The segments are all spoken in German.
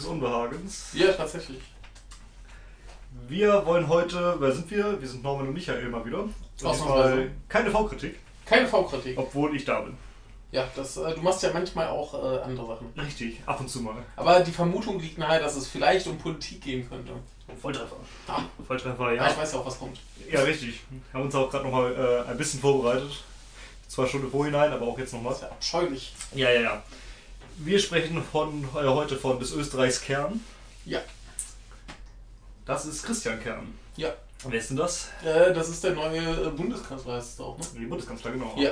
des Unbehagens. Ja, tatsächlich. Wir wollen heute, wer sind wir? Wir sind Norman und Michael mal wieder. Ausnahmsweise. keine V-Kritik, Keine V-Kritik. obwohl ich da bin. Ja, das, äh, du machst ja manchmal auch äh, andere Sachen. Richtig, ab und zu mal. Aber die Vermutung liegt nahe, dass es vielleicht um Politik gehen könnte. Volltreffer. Ah, Volltreffer, ja. ja. ich weiß ja auch, was kommt. Ja, richtig. Haben uns auch gerade nochmal äh, ein bisschen vorbereitet. Zwar schon im Vorhinein, aber auch jetzt nochmal. Das ist ja abscheulich. Ja, ja, ja. Wir sprechen von, äh, heute von des Österreichs Kern. Ja. Das ist Christian Kern. Ja. Wer ist denn das? Äh, das ist der neue äh, Bundeskanzler, heißt es auch, ne? Die Bundeskanzler, genau. Ja.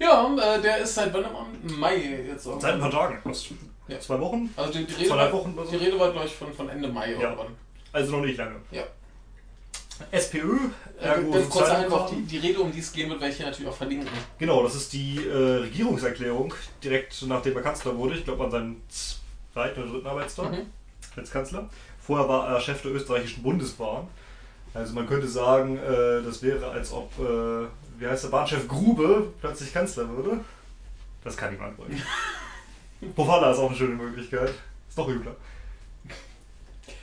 Ja, äh, der ist seit wann im Mai jetzt irgendwann. Seit ein paar Tagen fast. Ja. Zwei Wochen? Also die, die, Rede war, Wochen so? die Rede war, glaube ich, von, von Ende Mai Ja. irgendwann. Also noch nicht lange. Ja. SPÖ, Äh, ergo ganz kurz einfach die, die Rede, um die es gehen wird, werde ich hier natürlich auch verlinken. Genau, das ist die äh, Regierungserklärung, direkt nachdem er Kanzler wurde. Ich glaube an seinem zweiten oder dritten Arbeitstag Mhm. als Kanzler. Vorher war er Chef der österreichischen Bundesbahn. Also man könnte sagen, äh, das wäre als ob, äh, wie heißt der Bahnchef Grube plötzlich Kanzler würde. Das kann niemand wollen. Pofalla ist auch eine schöne Möglichkeit. Ist noch übler.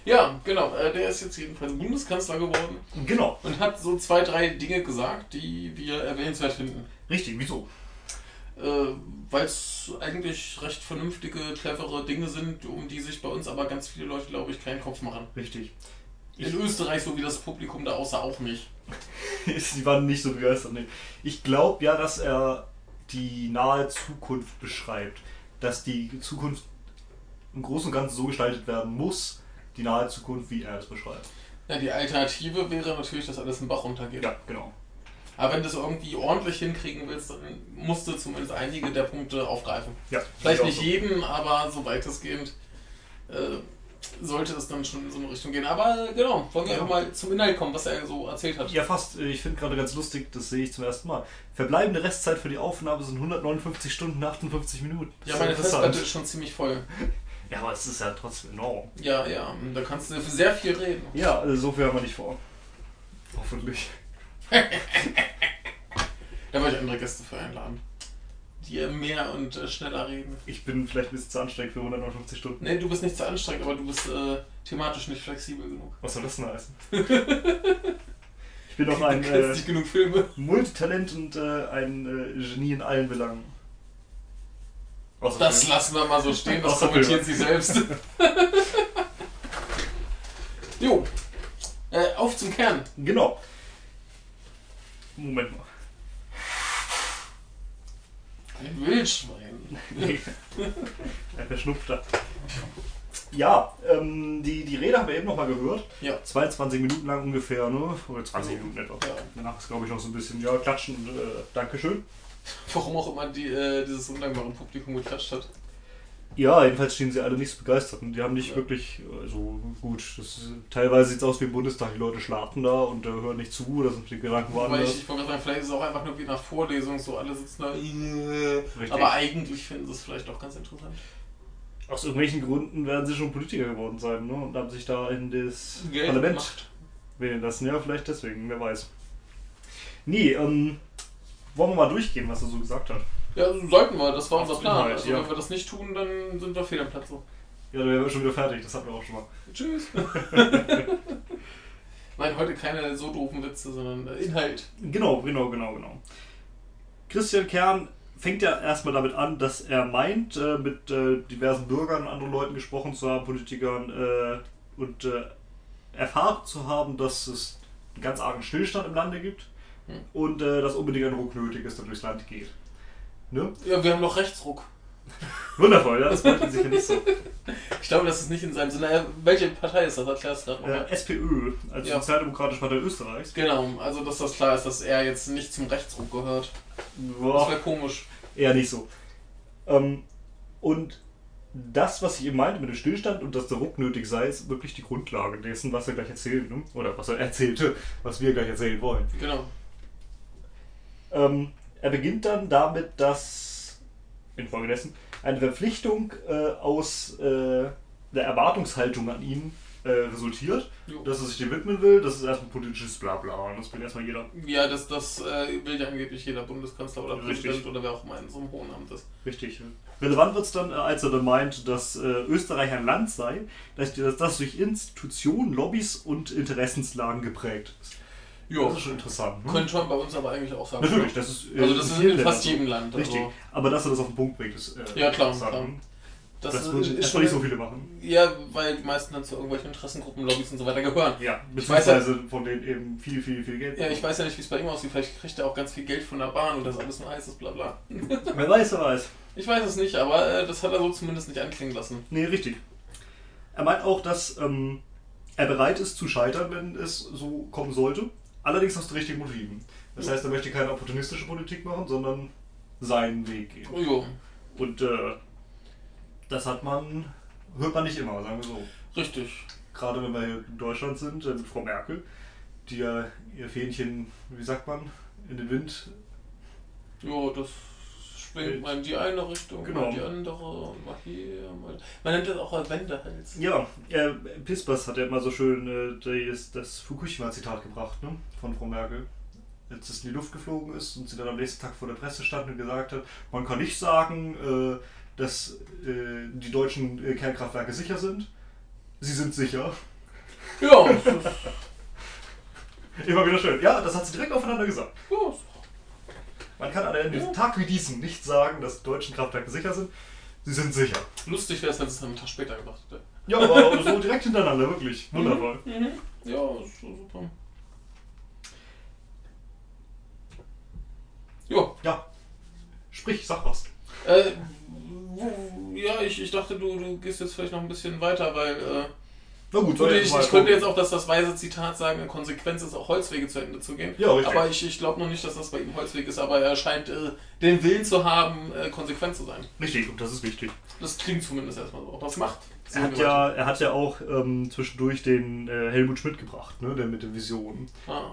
Ja, genau. Äh, der ist jetzt jedenfalls Bundeskanzler geworden Genau, und hat so zwei, drei Dinge gesagt, die wir erwähnenswert finden. richtig. Wieso? Äh, Weil es eigentlich recht vernünftige, clevere Dinge sind, um die sich bei uns aber ganz viele Leute, glaube ich, keinen Kopf machen. Richtig. In Österreich, so wie das Publikum da außer auch nicht. Sie waren nicht so begeistert. Nee. Ich glaube ja, dass er die nahe Zukunft beschreibt. Dass die Zukunft im Großen und Ganzen so gestaltet werden muss, die nahe Zukunft, wie er es beschreibt. Ja, die Alternative wäre natürlich, dass alles im Bach runtergeht. Ja, genau. Aber wenn du es irgendwie ordentlich hinkriegen willst, dann musst du zumindest einige der Punkte aufgreifen. Ja, Vielleicht nicht ich jeden, aber so weitestgehend äh, sollte es dann schon in so eine Richtung gehen. Aber äh, genau, wollen wir Ja. einfach mal zum Inhalt kommen, was er so erzählt hat. so. Ja, fast. Ich finde gerade ganz lustig, das sehe ich zum ersten Mal. Verbleibende Restzeit für die Aufnahme sind 159 Stunden, 58 Minuten. Das Ja, meine. Festplatte ist schon ziemlich voll. Ja, aber es ist ja trotzdem enorm. Ja, ja, da kannst du sehr viel reden. Ja, also so viel haben wir nicht vor. Hoffentlich. Da wollte ich andere Gäste für einladen. Die mehr und äh, schneller reden. Ich bin vielleicht ein bisschen zu anstrengend für 159 Stunden. Nee, du bist nicht zu anstrengend, aber du bist äh, thematisch nicht flexibel genug. Was soll das denn heißen? ich bin doch ein äh, genug Filme. Multitalent und äh, ein äh, Genie in allen Belangen. Außer Das Film. lassen wir mal so stehen, das kommentieren Filme. sie selbst. jo. Äh, auf zum Kern. Genau. Moment mal. Ein Wildschwein. Nee. ein Verschnupfter. Ja, ähm, die, die Rede haben wir eben noch mal gehört. Ja. 22 Minuten lang ungefähr, ne? Oder 20 Minuten etwa. Ja. Danach ist, glaube ich, noch so ein bisschen, ja, klatschen und äh, Dankeschön. Warum auch immer die, äh, dieses undankbare Publikum geklatscht hat. Ja, jedenfalls stehen sie alle nicht so begeistert. Und die haben nicht Ja. wirklich, also gut, ist, teilweise sieht es aus wie im Bundestag, die Leute schlafen da und äh, hören nicht zu, oder sind die Gedanken woanders. ich, ich wollte gerade sagen, vielleicht ist es auch einfach nur wie nach Vorlesung, so alle sitzen da. äh, Richtig. Aber eigentlich finden sie es vielleicht auch ganz interessant. Aus irgendwelchen Gründen werden sie schon Politiker geworden sein, ne? Und haben sich da in das Geld Parlament macht. wählen lassen. Ja, vielleicht deswegen, wer weiß. Nee, ähm, wollen wir mal durchgehen, was er so gesagt hat. Ja, so sollten wir, das war unser Plan. Inhalt, Also ja. wenn wir das nicht tun, dann sind wir fehl am Platz. Ja, dann wären wir schon wieder fertig, das hatten wir auch schon mal. Tschüss. Nein, heute keine so doofen Witze, sondern äh, Inhalt. Genau, genau, genau, genau. Christian Kern fängt ja erstmal damit an, dass er meint, äh, mit äh, diversen Bürgern und anderen Leuten gesprochen zu haben, Politikern, äh, und äh, erfahren zu haben, dass es einen ganz argen Stillstand im Lande gibt Hm. und äh, dass unbedingt ein Ruck nötig ist, der durchs Land geht. Ne? Ja, wir haben noch Rechtsruck. Wundervoll, ja, das wollte sicher nicht so. Ich glaube, das ist nicht in seinem Sinne. Äh, Welche Partei ist das? Erklärst du gerade nochmal. Äh, SPÖ, als Ja. Sozialdemokratische Partei Österreichs. Genau, also dass das klar ist, dass er jetzt nicht zum Rechtsruck gehört. Das Boah. wäre komisch. Eher nicht so. Ähm, und das, was ich eben meinte mit dem Stillstand und dass der Ruck nötig sei, ist wirklich die Grundlage dessen, was er gleich erzählt. Ne? Oder was er erzählte, was wir gleich erzählen wollen. Genau. Ähm, er beginnt dann damit, dass infolgedessen eine Verpflichtung äh, aus äh, der Erwartungshaltung an ihn äh, resultiert, Jo. dass er sich dem widmen will. Das ist erstmal politisches Blabla und das will erstmal jeder. Ja, das, das äh, will ja angeblich jeder Bundeskanzler oder Richtig. Präsident oder wer auch immer in so einem hohen Amt ist. Richtig. Relevant wird es dann, äh, als er dann meint, dass äh, Österreich ein Land sei, dass dass das durch Institutionen, Lobbys und Interessenslagen geprägt ist. Ja, Das ist schon interessant. ne? könnte man bei uns aber eigentlich auch sagen. Natürlich, das ist, äh, Also das ist in fast jedem Land. so. Richtig. Also Aber dass er das auf den Punkt bringt, ist äh, Ja, klar, klar. das, Das, ist, würden ist erstmal schon nicht so viele machen. Ja, weil die meisten dann zu irgendwelchen Interessengruppen, Lobbys und so weiter gehören. Ja, weiß ja- beziehungsweise von denen eben viel, viel, viel Geld. Ja, ich weiß ja nicht, wie es bei ihm aussieht. Vielleicht kriegt er auch ganz viel Geld von der Bahn und das alles nur heißes Blabla. Wer weiß, wer weiß. Ich weiß es nicht, aber äh, das hat er so zumindest nicht anklingen lassen. Nee, richtig. Er meint auch, dass ähm, er bereit ist zu scheitern, wenn es so kommen sollte. Allerdings aus den richtigen Motiven. Das Ja. heißt, er möchte keine opportunistische Politik machen, sondern seinen Weg gehen. Jo, Und äh, das hat man, hört man nicht immer, sagen wir so. richtig. Gerade wenn wir hier in Deutschland sind, äh, mit Frau Merkel, die ja ihr Fähnchen, wie sagt man, in den Wind. Jo, das schwingt mal in die eine Richtung, mal Genau. in die andere, mal hier, mal. Man nennt das auch als Wendehals. Ja, äh, Pispers hat ja immer so schön äh, das, das Fukushima-Zitat gebracht, ne? Von Frau Merkel. Als es in die Luft geflogen ist und sie dann am nächsten Tag vor der Presse stand und gesagt hat, man kann nicht sagen, äh, dass äh, die deutschen äh, Kernkraftwerke sicher sind. Sie sind sicher. Ja, Immer wieder schön. Ja, das hat sie direkt aufeinander gesagt. ja, Man kann an einem Ja. Tag wie diesem nicht sagen, dass die deutschen Kraftwerke sicher sind. Sie sind sicher. lustig wäre es, wenn es dann einen Tag später gemacht hätte. Ja, aber so direkt hintereinander, wirklich. Wundervoll. Mhm. Ja, ist so super. Ja, Ja. Sprich, sag was. äh, ja, ich, ich dachte, du, du gehst jetzt vielleicht noch ein bisschen weiter, weil äh, Na gut, soll ich, ich könnte jetzt auch das, das weise Zitat sagen, in Konsequenz ist auch Holzwege zu Ende zu gehen. Ja, richtig. Aber ich, ich glaube noch nicht, dass das bei ihm Holzweg ist, aber er scheint äh, den Willen zu haben, äh, konsequent zu sein. Richtig, und das ist wichtig. Das klingt zumindest erstmal so. Es macht? Er hat ja, er hat ja auch ähm, zwischendurch den äh, Helmut Schmidt gebracht, ne, der mit den Visionen. Ah,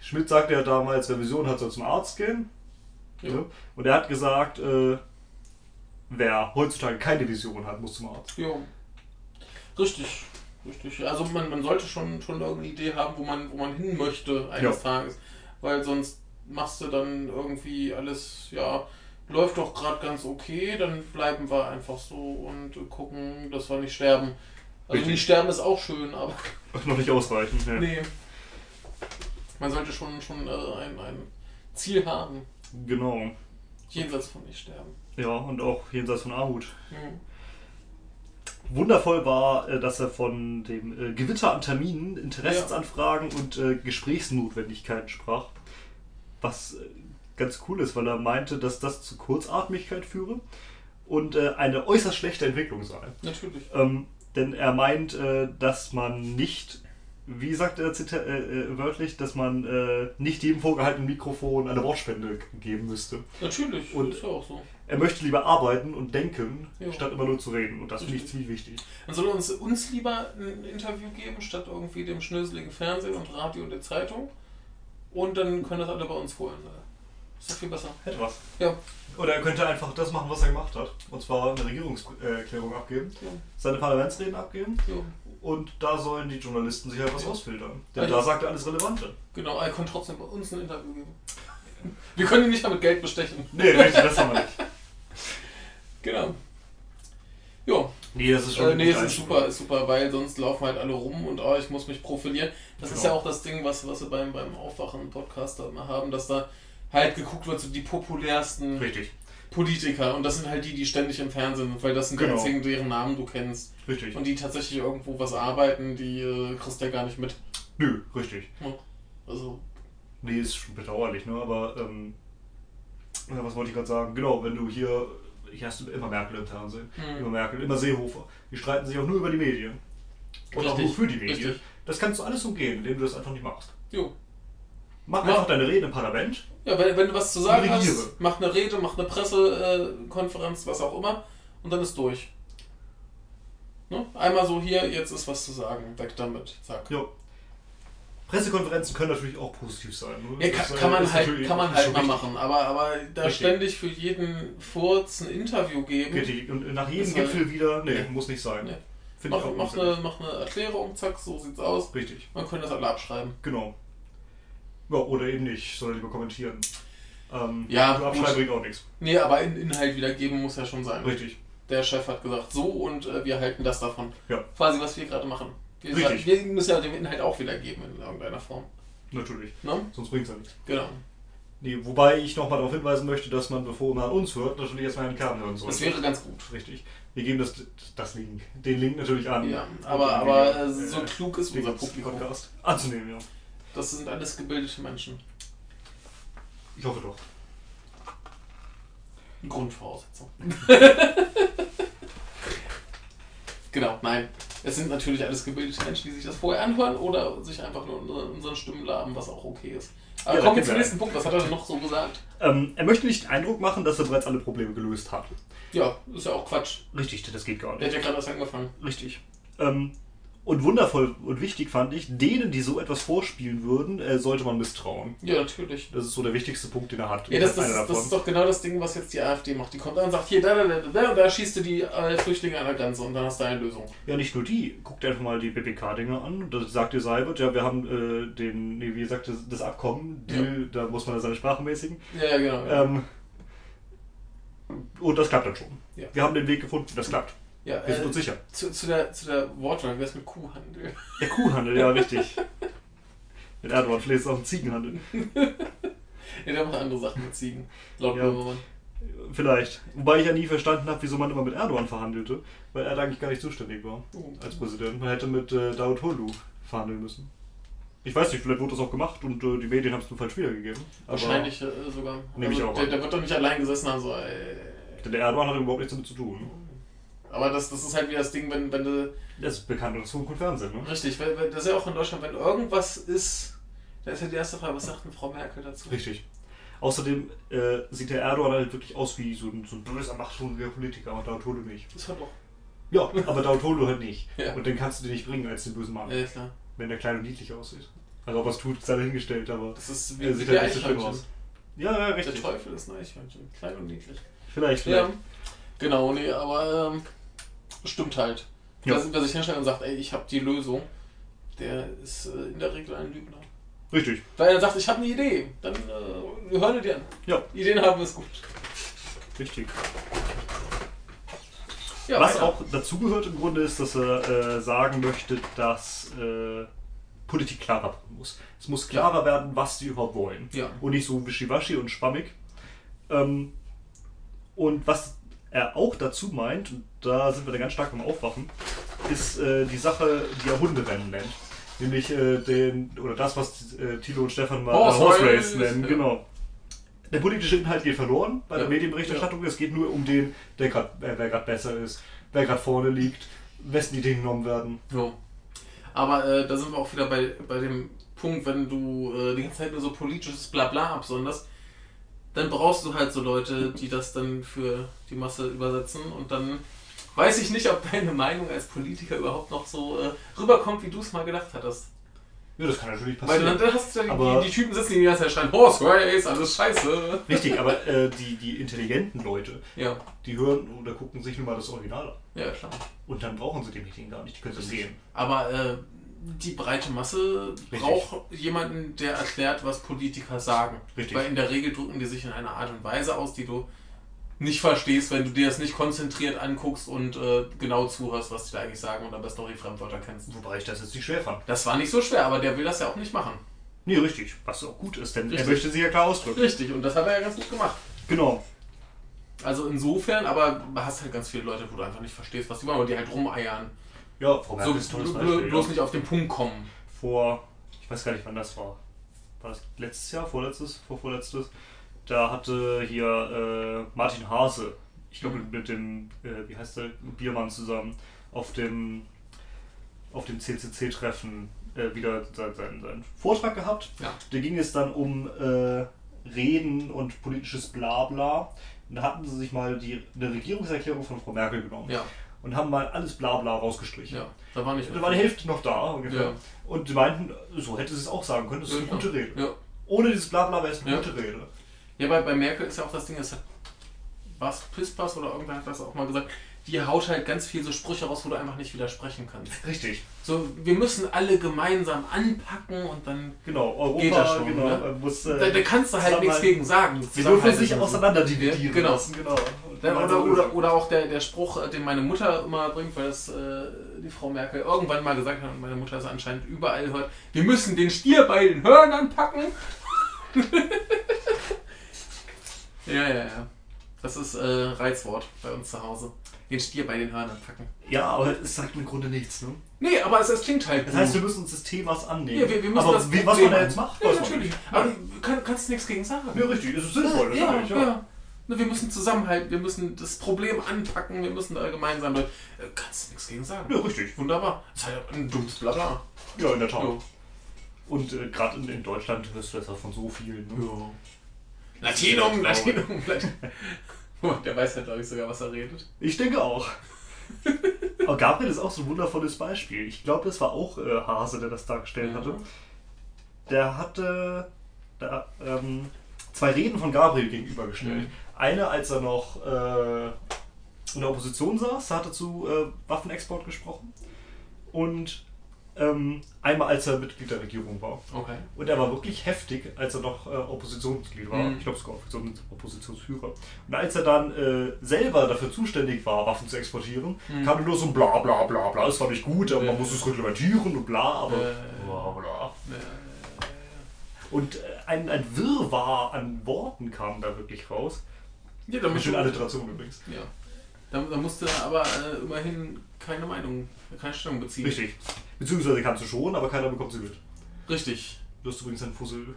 Schmidt sagte ja damals, wer Visionen hat, soll zum Arzt gehen. ja. Ne? Und er hat gesagt, äh, wer heutzutage keine Vision hat, muss zum Arzt. Ja. Richtig. Richtig. Also man, man sollte schon, schon irgendeine Idee haben, wo man, wo man hin möchte eines Ja. Tages. Weil sonst machst du dann irgendwie alles, ja, läuft doch gerade ganz okay, dann bleiben wir einfach so und gucken, dass wir nicht sterben. Also Richtig. nicht sterben ist auch schön, aber Noch nicht ausreichend. Ne. nee. Man sollte schon, schon äh, ein, ein Ziel haben, Genau. jenseits von nicht sterben. Ja, und auch jenseits von Armut. Hm. Wundervoll war, äh, dass er von dem äh, Gewitter an Terminen, Interessensanfragen und äh, Gesprächsnotwendigkeiten sprach. Was ganz cool ist, weil er meinte, dass das zu Kurzatmigkeit führe und eine äußerst schlechte Entwicklung sei. Natürlich. Ähm, denn er meint, dass man nicht, wie sagt er äh, wörtlich, dass man äh, nicht jedem vorgehaltenen Mikrofon eine Wortspende geben müsste. Natürlich, Und- ist ja auch so. Er möchte lieber arbeiten und denken, Ja. statt immer nur zu reden. Und das finde ich ziemlich wichtig. Dann soll er uns, uns lieber ein Interview geben, statt irgendwie dem schnöseligen Fernsehen und Radio und der Zeitung. Und dann können das alle bei uns holen. Ist doch viel besser. Etwas. Ja. Oder er könnte einfach das machen, was er gemacht hat. Und zwar eine Regierungserklärung abgeben, Ja. seine Parlamentsreden abgeben. ja. Und da sollen die Journalisten sich halt was Ja. rausfiltern. Denn Also- da sagt er alles Relevante. Genau, er kann trotzdem bei uns ein Interview geben. Wir können ihn nicht mal mit Geld bestechen. Nee, richtig, das haben wir nicht. Genau. Ja, Nee, das ist schon äh, nee, es ist super, ist super, weil sonst laufen halt alle rum und oh, ich muss mich profilieren. Das ist Genau. ja auch das Ding, was, was wir beim, beim Aufwachen-Podcast da immer haben, dass da halt geguckt wird, so die populärsten Richtig, Politiker und das sind halt die, die ständig im Fernsehen sind, weil das sind die Genau. einzigen, deren Namen du kennst. richtig. Und die tatsächlich irgendwo was arbeiten, die äh, kriegst du ja gar nicht mit. Nö, richtig. Also, Nee, ist schon bedauerlich, ne? Aber, ähm, was wollte ich gerade sagen? Genau, wenn du hier, hier hast du immer Merkel im Fernsehen. Hm. Immer Merkel, immer Seehofer. Die streiten sich auch nur über die Medien. Und auch Richtig, nur für die Medien. richtig. Das kannst du alles umgehen, indem du das einfach nicht machst. jo. Mach Ja. einfach deine Rede im Parlament. Ja, wenn, wenn du was zu sagen hast, mach eine Rede, mach eine Pressekonferenz, was auch immer, und dann ist durch. Ne? Einmal so hier, jetzt ist was zu sagen, weg damit, zack. Jo. Pressekonferenzen können natürlich auch positiv sein. ne? Ja, kann, äh, kann man halt, kann man halt mal machen, aber, aber da Richtig. ständig für jeden Furz ein Interview geben, Richtig. Und nach jedem war- Gipfel wieder, nee, Nee. muss nicht sein. Nee. Finde ich mach, auch mach, eine, mach eine Erklärung, zack, so sieht's aus. Richtig, Man könnte das alle abschreiben. genau. Ja, oder eben nicht, sondern lieber kommentieren. Ähm, Ja, nur abschreiben bringt auch nichts. Nee, aber in Inhalt wiedergeben muss ja schon sein. Richtig. Der Chef hat gesagt, so und äh, wir halten das davon. Ja. Quasi, was wir gerade machen. Wir, Richtig. wir müssen ja den Inhalt auch wiedergeben in irgendeiner Form. Natürlich. Ne? Sonst bringt es ja nichts. Genau. Nee, wobei ich nochmal darauf hinweisen möchte, dass man, bevor man uns hört, natürlich erstmal einen Kern hören sollte. Das wäre ganz gut. Richtig. Wir geben das, das Link, den Link natürlich an. Ja, aber, aber äh, so klug ist unser Publikum. Podcast anzunehmen, ja. Das sind alles gebildete Menschen. Ich hoffe doch. Grundvoraussetzung. genau, nein. Es sind natürlich alles gebildete Menschen, die sich das vorher anhören oder sich einfach nur unsere- unseren Stimmen laben, was auch okay ist. Aber Ja, kommen wir zum nächsten Punkt. Was hat er denn noch so gesagt? Ähm, er möchte nicht den Eindruck machen, dass er bereits alle Probleme gelöst hat. Ja, ist ja auch Quatsch. Richtig, das geht gar Der hat ja gerade erst angefangen. Richtig. Ähm, und wundervoll und wichtig fand ich, denen, die so etwas vorspielen würden, äh, sollte man misstrauen. Ja, natürlich. Das ist so der wichtigste Punkt, den er hat. Ja, das, das, ist, das ist doch genau das Ding, was jetzt die AfD macht. Die kommt an und sagt, hier, da, da, da, da, da schießt du die äh, Flüchtlinge an der Grenze und dann hast du eine Lösung. Ja, nicht nur die. Guck dir einfach mal die BPK-Dinger an. Da sagt dir Seibert, ja, wir haben äh, den, nee, wie gesagt, das, das Abkommen, Deal, da muss man seine Sprache mäßigen. Ja, ja, genau. Ja, Ähm, und das klappt dann schon. Ja. Wir haben den Weg gefunden, das klappt. Ja Wir sind äh, uns sicher. zu, zu der, zu der Wortwahl, wie ist mit Kuhhandel? Der Kuhhandel, ja, richtig. Mit Erdogan ist es auch ein Ziegenhandel. Ja, der macht andere Sachen mit Ziegen. Laut Ja. Böhmermann. Vielleicht. Wobei ich ja nie verstanden habe, wieso man immer mit Erdogan verhandelte, weil er da eigentlich gar nicht zuständig war Oh. als Präsident. Man hätte mit äh, Davutoglu verhandeln müssen. Ich weiß nicht, vielleicht wurde das auch gemacht und äh, die Medien haben es nur falsch wiedergegeben. Wahrscheinlich äh, sogar. Nehme ich also, auch der, der wird doch nicht allein gesessen haben, so, ey. Der Erdogan hat überhaupt nichts damit zu tun. Aber das, das ist halt wie das Ding, wenn, wenn du. Das ist bekannt und Fernsehen, ne? Richtig, weil, weil das ist ja auch in Deutschland, wenn irgendwas ist, da ist ja die erste Frage, was sagt denn Frau Merkel dazu? Richtig. Außerdem äh, sieht der Erdogan halt wirklich aus wie so ein, so ein böser, machthungriger Politiker, aber Davutoglu nicht. Das hat doch. Ja, aber Davutoglu halt nicht. Ja. Und den kannst du dir nicht bringen als den bösen Mann, Ja, klar. wenn der klein und niedlich aussieht. Also ob er es tut, sei dahingestellt, aber Das ist wie, er wie sieht der halt nicht so Eichhörnchen. aus. Ja, ja, Der richtig. Teufel ist ein Eichhörnchen. Klein und niedlich. Vielleicht, Ja. vielleicht. Genau, nee, aber ähm, stimmt halt. Ja. Wer, wer sich hinstellt und sagt, ey, ich habe die Lösung, der ist äh, in der Regel ein Lügner. Richtig. Weil er sagt, ich habe eine Idee, dann äh, wir hören dir an. Ja, Ideen haben ist gut. richtig. Ja, Was weiter. auch dazugehört im Grunde ist, dass er äh, sagen möchte, dass äh, Politik klarer werden muss. Es muss klarer werden, was die überhaupt wollen. Ja. Und nicht so wischiwaschi und schwammig. Ähm, und was er auch dazu meint, und da sind wir dann ganz stark beim Aufwachen, ist äh, die Sache, die er Hunderennen nennt. Nämlich äh, den, oder das, was äh, Thilo und Stefan mal Horse äh, Horse Race, nennen, ja. genau. Der politische Inhalt geht verloren bei der Ja. Medienberichterstattung. Es geht nur um den, der grad, äh, wer gerade besser ist, wer gerade vorne liegt, wessen Ideen genommen werden. So. Aber äh, da sind wir auch wieder bei, bei dem Punkt, wenn du äh, die ganze Zeit nur so politisches Blabla absonderst, dann brauchst du halt so Leute, die das dann für die Masse übersetzen und dann weiß ich nicht, ob deine Meinung als Politiker überhaupt noch so äh, rüberkommt, wie du es mal gedacht hattest. Ja, das kann natürlich Weil passieren. dann, dann hast du ja die, die, Typen sitzen, die die ganze Zeit schreien, Horse Race, alles scheiße. Richtig, aber äh, die, die intelligenten Leute, Ja, die hören oder gucken sich nur mal das Original an. ja, klar. Und dann brauchen sie die Medien gar nicht, die können sie sehen. Aber äh, die breite Masse Richtig. braucht jemanden, der erklärt, was Politiker sagen. Richtig. Weil in der Regel drücken die sich in einer Art und Weise aus, die du nicht verstehst, wenn du dir das nicht konzentriert anguckst und äh, genau zuhörst, was die da eigentlich sagen und am besten auch die Fremdwörter kennst. Wobei ich das jetzt nicht schwer fand. Das war nicht so schwer, aber der will das ja auch nicht machen. Nee, richtig. Was auch gut ist, denn Richtig. er möchte sich ja klar ausdrücken. Richtig, und das hat er ja ganz gut gemacht. Genau. Also insofern, aber du hast halt ganz viele Leute, wo du einfach nicht verstehst, was die wollen, und die halt rumeiern. Ja, Frau So Merkel ist ein tolles Beispiel. bloß ja. nicht auf den Punkt kommen. Vor, ich weiß gar nicht, wann das war. War das letztes Jahr, vorletztes, vorvorletztes? Da hatte hier äh, Martin Hase, ich glaube Mhm. mit dem, äh, wie heißt der, Biermann zusammen, auf dem, auf dem CCC-Treffen äh, wieder seinen, seinen, Vortrag gehabt. Ja. Da ging es dann um äh, Reden und politisches Blabla. Und da hatten sie sich mal die, eine Regierungserklärung von Frau Merkel genommen. Ja. und haben mal alles Blabla rausgestrichen. Ja, da war nicht Da war die. Hälfte noch da ungefähr. Ja. Und die meinten, so hätte sie es auch sagen können, das ist eine gute Rede. Ohne dieses Blabla wäre es eine gute Rede. Ja, bei, bei Merkel ist ja auch das Ding, das hat was Pispas oder irgendwer hat das auch mal gesagt, die haut halt ganz viel so Sprüche raus, wo du einfach nicht widersprechen kannst. Richtig. So, wir müssen alle gemeinsam anpacken und dann. Genau, Europa, Geht das schon, genau, ne? muss, äh, Da, da kannst du halt nichts gegen sagen. Wir dürfen so. auseinander dividieren Genau. lassen, genau. Dann, oder, oder, oder auch der, der Spruch, äh, den meine Mutter immer bringt, weil das äh, die Frau Merkel irgendwann mal gesagt hat und meine Mutter es anscheinend überall hört: Wir müssen den Stier bei den Hörnern packen. ja, ja, ja. Das ist äh, Reizwort bei uns zu Hause. Den Stier bei den Hörnern packen. Ja, aber es sagt im Grunde nichts, ne? Nee, aber es, es klingt halt Das heißt, wir müssen uns des Themas annehmen. ja, wir, wir müssen aber das wie, was man da jetzt macht, Ja, natürlich. Aber du kann, kannst nichts gegen sagen. Ja, richtig, es ist sinnvoll, ja, natürlich, ja. ja. Na, Wir müssen zusammenhalten, wir müssen das Problem anpacken, wir müssen da gemeinsam. Äh, kannst nichts gegen sagen. Ja, richtig. Wunderbar. Das ist halt ein dummes Blabla. Ja, in der Tat. Ja. Und äh, gerade in, in Deutschland hörst du das auch von so vielen. Ne? Latinum, Latinum, Latinum. Oh, Der weiß halt, glaube ich, sogar, was er redet. Ich denke auch. Aber Gabriel ist auch so ein wundervolles Beispiel. Ich glaube, das war auch äh, Hase, der das dargestellt hatte. Der hatte da, ähm, zwei Reden von Gabriel gegenübergestellt. Mhm. Eine, als er noch äh, in der Opposition saß, hat er zu äh, Waffenexport gesprochen. Und ähm, einmal, als er Mitglied der Regierung war. Okay. Und er war wirklich heftig, als er noch äh, Oppositionsmitglied war. Mhm. Ich glaube sogar Oppositions Oppositionsführer. Und als er dann äh, selber dafür zuständig war, Waffen zu exportieren, Mhm. kam nur so ein bla bla bla bla. Es war nicht gut, aber man Äh. muss es reglementieren und bla, aber bla bla. Und äh, ein, ein Wirrwarr an Worten kam da wirklich raus. Ja, da Mit du, Alliteration übrigens. ja. Da, da musste er aber äh, immerhin keine Meinung, keine Stellung beziehen. Richtig. Beziehungsweise kannst du schon, aber keiner bekommt sie mit. Richtig. Du hast übrigens einen Fussel.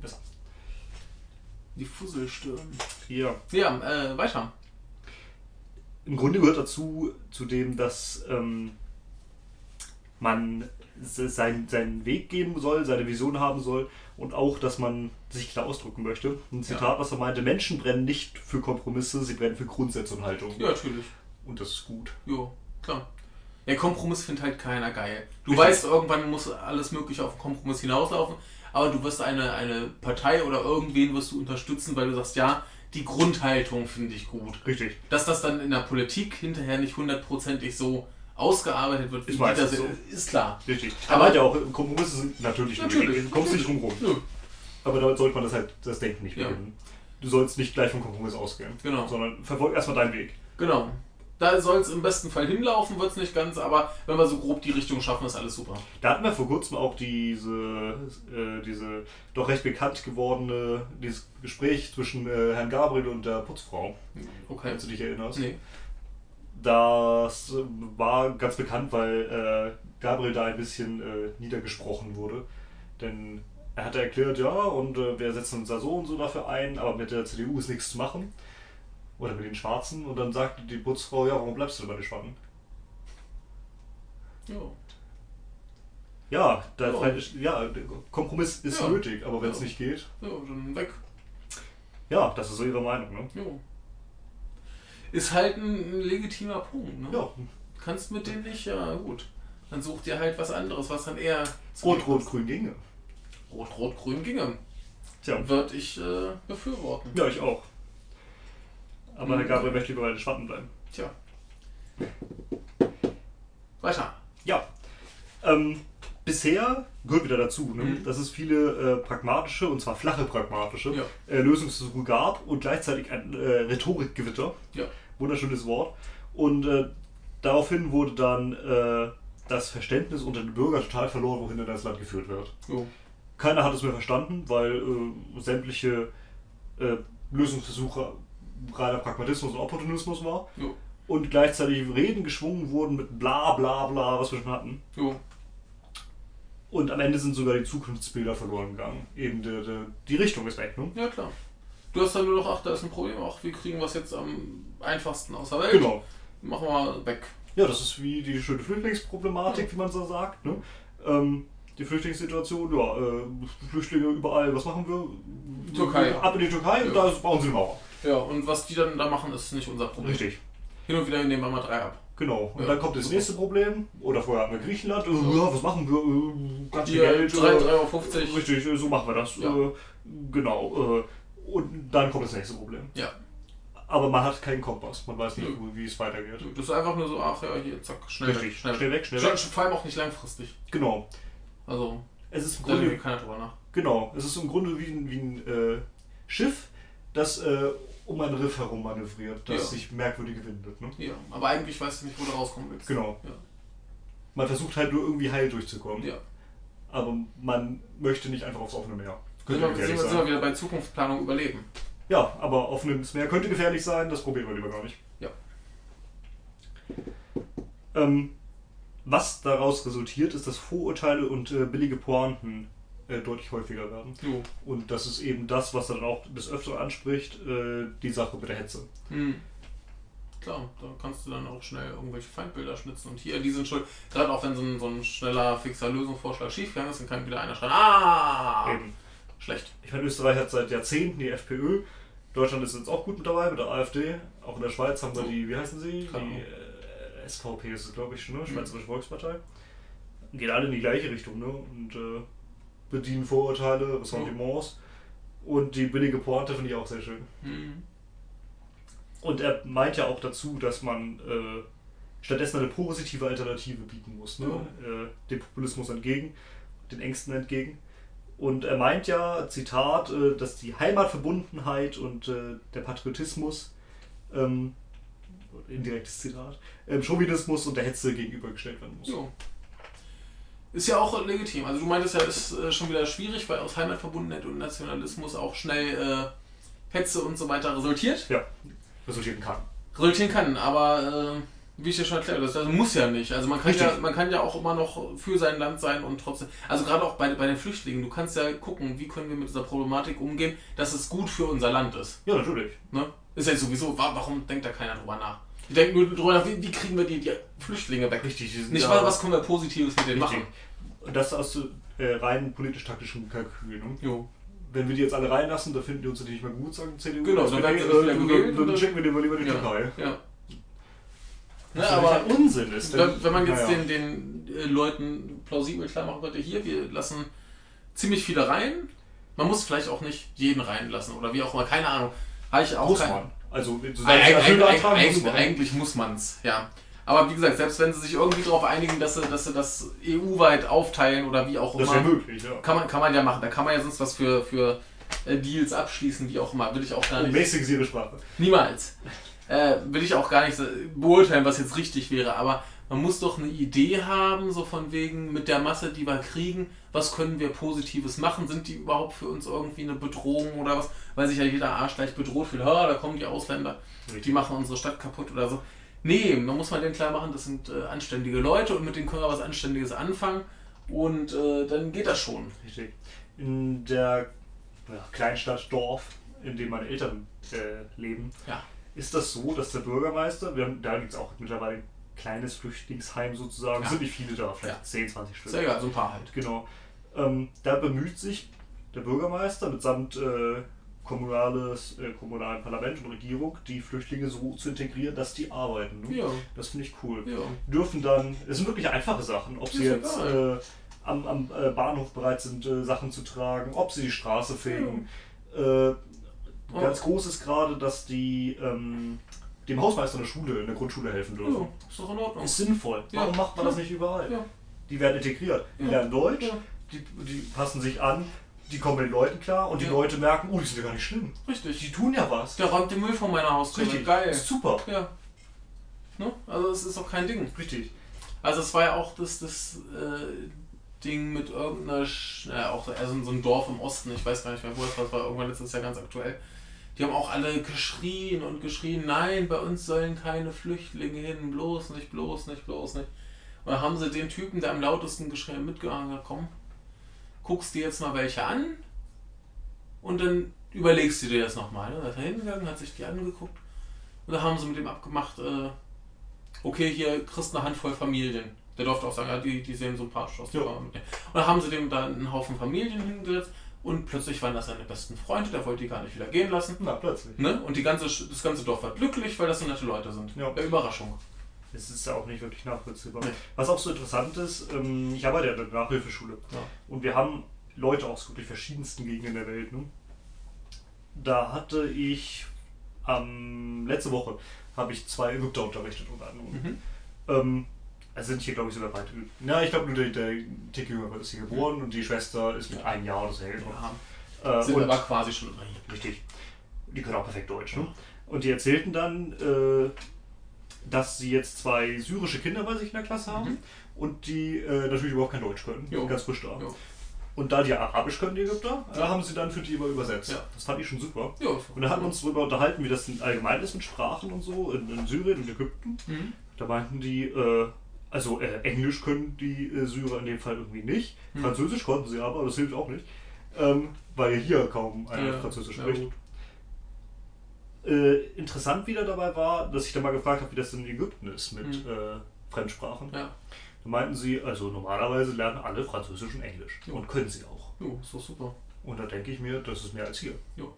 Besser. Die Fusselstirn. Hier. Ja, äh, weiter. im Grunde gehört dazu, zu dem, dass ähm, man sein, seinen Weg gehen soll, seine Vision haben soll und auch, dass man sich klar ausdrücken möchte. Ein Zitat, was er meinte, Menschen brennen nicht für Kompromisse, sie brennen für Grundsätze und Haltung. Ja, natürlich. Und das ist gut. Jo, klar. Der Kompromiss findet halt keiner geil. Du Richtig. weißt, irgendwann muss alles Mögliche auf den Kompromiss hinauslaufen, aber du wirst eine, eine Partei oder irgendwen wirst du unterstützen, weil du sagst, ja, die Grundhaltung finde ich gut. Richtig. Dass das dann in der Politik hinterher nicht hundertprozentig so ausgearbeitet wird, Ist das so. ist klar. Richtig. Aber- Aber ja auch, Kompromisse sind natürlich, Natürlich. möglich. Du kommst nicht drum rum. Nö, Aber damit sollte man das halt, das Denken nicht Ja. beginnen. Du sollst nicht gleich vom Kompromiss ausgehen. Genau. Sondern verfolg erstmal deinen Weg. genau. Da soll es im besten Fall hinlaufen, wird es nicht ganz, aber wenn wir so grob die Richtung schaffen, ist alles super. Da hatten wir vor kurzem auch diese, äh, diese doch recht bekannt gewordene, dieses Gespräch zwischen äh, Herrn Gabriel und der Putzfrau, Okay. falls du dich erinnerst. Nee. Das war ganz bekannt, weil äh, Gabriel da ein bisschen äh, niedergesprochen wurde. Denn er hatte erklärt, ja, und äh, wir setzen uns da so und so dafür ein, aber mit der CDU ist nichts zu machen. Oder mit den Schwarzen. Und dann sagte die Putzfrau, ja, warum bleibst du bei den Schwarzen? Jo. Ja, da, Ja. ja, der Kompromiss ist Ja. nötig, aber wenn es Ja. nicht geht, Jo, dann weg. ja, das ist so ihre Meinung, ne? Jo. Ist halt ein legitimer Punkt. Ne? Ja, Kannst mit denen nicht, ja gut. Dann such dir halt was anderes, was dann eher zu dir Rot, Rot, passt. Grün ginge. Rot, Rot, Grün ginge. Tja, Würde ich äh, befürworten. ja, ich auch. Aber Herr Mhm. Gabriel möchte lieber bei den Schwatten bleiben. Tja. Weiter. Ja, ähm, bisher gehört wieder dazu, ne? Mhm. dass es viele äh, pragmatische, und zwar flache pragmatische, Ja. äh, Lösungsversuche gab und gleichzeitig ein äh, Rhetorikgewitter. Ja. Wunderschönes Wort. Und äh, daraufhin wurde dann äh, das Verständnis unter den Bürgern total verloren, wohin denn das Land geführt wird. Jo. Keiner hat es mehr verstanden, weil äh, sämtliche Lösungsversuche reiner Pragmatismus und Opportunismus war. Jo. Und gleichzeitig Reden geschwungen wurden mit bla bla bla, was wir schon hatten. Jo. Und am Ende sind sogar die Zukunftsbilder verloren gegangen. Eben die, die, die Richtung ist weg, ne? Ja, klar. Du hast dann nur noch, ach, da ist ein Problem, ach, wie kriegen wir es jetzt am einfachsten aus der Welt? Genau. Machen wir weg. Ja, das ist wie die schöne Flüchtlingsproblematik, Ja. wie man so sagt. Ne? Ähm, die Flüchtlingssituation, ja, äh, Flüchtlinge überall, was machen wir? Türkei. Ab in die Türkei und Ja. da bauen sie eine Mauer. Ja, und was die dann da machen, ist nicht unser Problem. Richtig. Hin und wieder nehmen wir mal drei ab. Genau. Und Ja, dann kommt das nächste Problem. Oder vorher hatten wir Griechenland. Äh, ja, was machen wir? Äh, ganz viel Hier, Geld. 3,50 äh, Euro. Richtig, äh, so machen wir das. Ja. Äh, genau. Und dann kommt das nächste Problem. Ja. Aber man hat keinen Kompass. Man weiß nicht, wie es weitergeht. Das ist einfach nur so, ach ja, hier, zack, schnell Richtig. weg. Schnell, Schnell weg, schnell weg. Vor allem auch nicht langfristig. Genau. Also, Es ist im da Grunde, keiner drüber nach. genau. Es ist im Grunde wie ein, wie ein Schiff, das um ein Riff herum manövriert, das Ja. sich merkwürdig windet. Ne? Ja, aber eigentlich weißt du nicht, wo du rauskommen willst. Genau. Ja. Man versucht halt nur irgendwie heil durchzukommen. Ja. Aber man möchte nicht einfach aufs offene Meer. Sind Könnte sind, wir, sind wir sein. wieder bei Zukunftsplanung überleben. Ja, aber offenes Meer könnte gefährlich sein, das probieren wir lieber gar nicht. Ja. Ähm, was daraus resultiert, ist, dass Vorurteile und äh, billige Pointen äh, deutlich häufiger werden. Jo. Und das ist eben das, was er dann auch des Öfteren anspricht, äh, die Sache mit der Hetze. Hm. Klar, da kannst du dann auch schnell irgendwelche Feindbilder schnitzen. Und hier, die sind schuld. Gerade auch wenn so ein, so ein schneller, fixer Lösungsvorschlag schiefgegangen ist, dann kann wieder einer schreien, ah, Eben. schlecht. Ich meine, Österreich hat seit Jahrzehnten die FPÖ. Deutschland ist jetzt auch gut mit dabei, mit der AfD. Auch in der Schweiz haben wir die, wie heißen sie? Keine Die äh, SVP ist es, glaube ich, ne? Mhm. Schweizerische Volkspartei. Geht alle in die gleiche Richtung, ne? Und äh, bedienen Vorurteile, Ressentiments. Und die billige Pointe finde ich auch sehr schön. Hm. Und er meint ja auch dazu, dass man äh, stattdessen eine positive Alternative bieten muss, ne? Äh, dem Populismus entgegen, den Ängsten entgegen. Und er meint ja, Zitat, äh, dass die Heimatverbundenheit und äh, der Patriotismus, ähm, indirektes Zitat, ähm, Chauvinismus und der Hetze gegenübergestellt werden muss. Jo. Ist ja auch legitim. Also du meintest ja, ist äh, schon wieder schwierig, weil aus Heimatverbundenheit und Nationalismus auch schnell äh, Hetze und so weiter resultiert. Ja, resultieren kann. Resultieren kann, aber äh, wie ich dir schon erklärt habe, das, das muss ja nicht. Also man kann Richtig. ja, man kann ja auch immer noch für sein Land sein und trotzdem. Also gerade auch bei, bei den Flüchtlingen, du kannst ja gucken, wie können wir mit dieser Problematik umgehen, dass es gut für unser Land ist. Ja, natürlich. Ne? Ist ja sowieso, wa- warum denkt da keiner drüber nach? Die denken nur drüber nach, wie, wie kriegen wir die, die Flüchtlinge weg? Richtig. die sind Nicht ja- mal, was können wir Positives mit denen Richtig. machen? Und das aus äh, rein politisch-taktischen Kalkül. Ne? Jo. wenn wir die jetzt alle reinlassen, da finden die uns nicht mehr gut, sagen CDU. Genau, dann dann, dann dann- schicken wir die mal lieber die Ja. Türkei. ja. Ne, ja aber Unsinn ist. denn- wenn, man jetzt naja. den, den äh, Leuten plausibel klar machen würde, hier, wir lassen ziemlich viele rein. Man muss vielleicht auch nicht jeden reinlassen oder wie auch immer, keine Ahnung. Habe ich auch man. Also, so Eig eig eig Asylantrag muss eigentlich, man. eigentlich muss man es, ja. Aber wie gesagt, selbst wenn sie sich irgendwie darauf einigen, dass sie, dass sie das EU-weit aufteilen oder wie auch Das immer, wäre möglich, ja. kann, man, kann man ja machen. Da kann man ja sonst was für, für äh, Deals abschließen, wie auch immer. Will ich auch gar Oh, nicht. mäßige Siri-Sprache. Niemals. Äh, will ich auch gar nicht beurteilen, was jetzt richtig wäre, aber man muss doch eine Idee haben, so von wegen mit der Masse, die wir kriegen, was können wir Positives machen? Sind die überhaupt für uns irgendwie eine Bedrohung oder was? Weil sich ja jeder Arsch gleich bedroht fühlt. Da kommen die Ausländer, die machen unsere Stadt kaputt oder so. Nee, da muss man denen klar machen, das sind äh, anständige Leute und mit denen können wir was Anständiges anfangen und äh, dann geht das schon. Richtig. In der ja, Kleinstadt, Dorf, in dem meine Eltern äh, leben, Ja. ist das so, dass der Bürgermeister, wir haben, da gibt es auch mittlerweile kleines Flüchtlingsheim sozusagen, Ja. sind nicht viele da, vielleicht Ja. 10, 20 Stück. Sehr geil, so ein paar halt. Genau. Ähm, da bemüht sich der Bürgermeister mitsamt äh, kommunales, äh, kommunalen Parlament und Regierung, die Flüchtlinge so zu integrieren, dass die arbeiten. Ne? Ja, Das finde ich cool. ja. Dürfen dann, es sind wirklich einfache Sachen, ob sie jetzt äh, am, am äh, Bahnhof bereit sind, äh, Sachen zu tragen, ob sie die Straße fegen. Äh, Oh. Ganz groß ist gerade, dass die ähm, dem Hausmeister in der Schule, in der Grundschule helfen dürfen. Ja, ist doch in Ordnung. Ist sinnvoll. Ja, Warum macht man das nicht überall? Ja. Die werden integriert. Die lernen Deutsch, die, die passen sich an, die kommen mit den Leuten klar und die Ja. Leute merken, oh, die sind ja gar nicht schlimm. Richtig. Die tun ja was. Der räumt den Müll von meiner Haustür. Richtig. Geil. Ist super. Ja. Ne? Also es ist auch kein Ding. Richtig. Also es war ja auch das, das äh, Ding mit irgendeiner, Sch äh, auch also so ein Dorf im Osten, ich weiß gar nicht mehr, wo das war, das war irgendwann letztes Jahr ganz aktuell. Die haben auch alle geschrien und geschrien, nein, bei uns sollen keine Flüchtlinge hin, bloß nicht, bloß nicht, bloß nicht. Und dann haben sie den Typen, der am lautesten geschrien, mitgegangen, komm, guckst dir jetzt mal welche an und dann überlegst du dir das nochmal. Ne? Da ist er hingegangen, hat sich die angeguckt und da haben sie mit dem abgemacht, äh, okay, hier kriegst du eine Handvoll Familien. Der durfte auch sagen, ja, die, die sehen sympathisch aus. Ja. Und dann haben sie dem da einen Haufen Familien hingesetzt und plötzlich waren das seine besten Freunde, der wollte die gar nicht wieder gehen lassen. Na, plötzlich. Ne? Und die ganze, das ganze Dorf war glücklich, weil das so nette Leute sind. Ja. Ja, Überraschung. Das ist ja auch nicht wirklich nachvollziehbar. Nee. Was auch so interessant ist, ähm, ich arbeite ja in der Nachhilfeschule. Ja. Und wir haben Leute aus wirklich verschiedensten Gegenden der Welt. Ne? Da hatte ich ähm, letzte Woche habe ich zwei Ägypter unterrichtet unter anderem. Mhm. Ähm, also sind hier, glaube ich, sogar beide. Na, ich glaube, nur der, der Tick Jüngere ist hier geboren und die Schwester ist mit einem Jahr oder so hergekommen. Ja. Äh, Sind und- aber quasi schon über hier. Richtig. Die können auch perfekt Deutsch. Ne? Und die erzählten dann, äh, dass sie jetzt zwei syrische Kinder bei sich in der Klasse haben Mhm. und die äh, natürlich überhaupt kein Deutsch können. Jo. Ganz frisch da. Jo. Und da die Arabisch können, die Ägypter, äh, haben sie dann für die immer übersetzt. Ja. Das fand ich schon super. Ja, Und da hatten wir uns darüber unterhalten, wie das allgemein ist mit Sprachen und so in, in Syrien und Ägypten. Mhm. Da meinten die, äh, also äh, Englisch können die äh, Syrer in dem Fall irgendwie nicht. Hm. Französisch konnten sie aber, das hilft auch nicht. Ähm, weil hier kaum einer Ja, Französisch ja, spricht. Äh, interessant wieder dabei war, dass ich dann mal gefragt habe, wie das in Ägypten ist mit Hm. äh, Fremdsprachen. Ja. Da meinten sie, also normalerweise lernen alle Französisch und Englisch. Ja. Und können sie auch. Jo, ist doch super. Und da denke ich mir, das ist mehr als hier. Jo.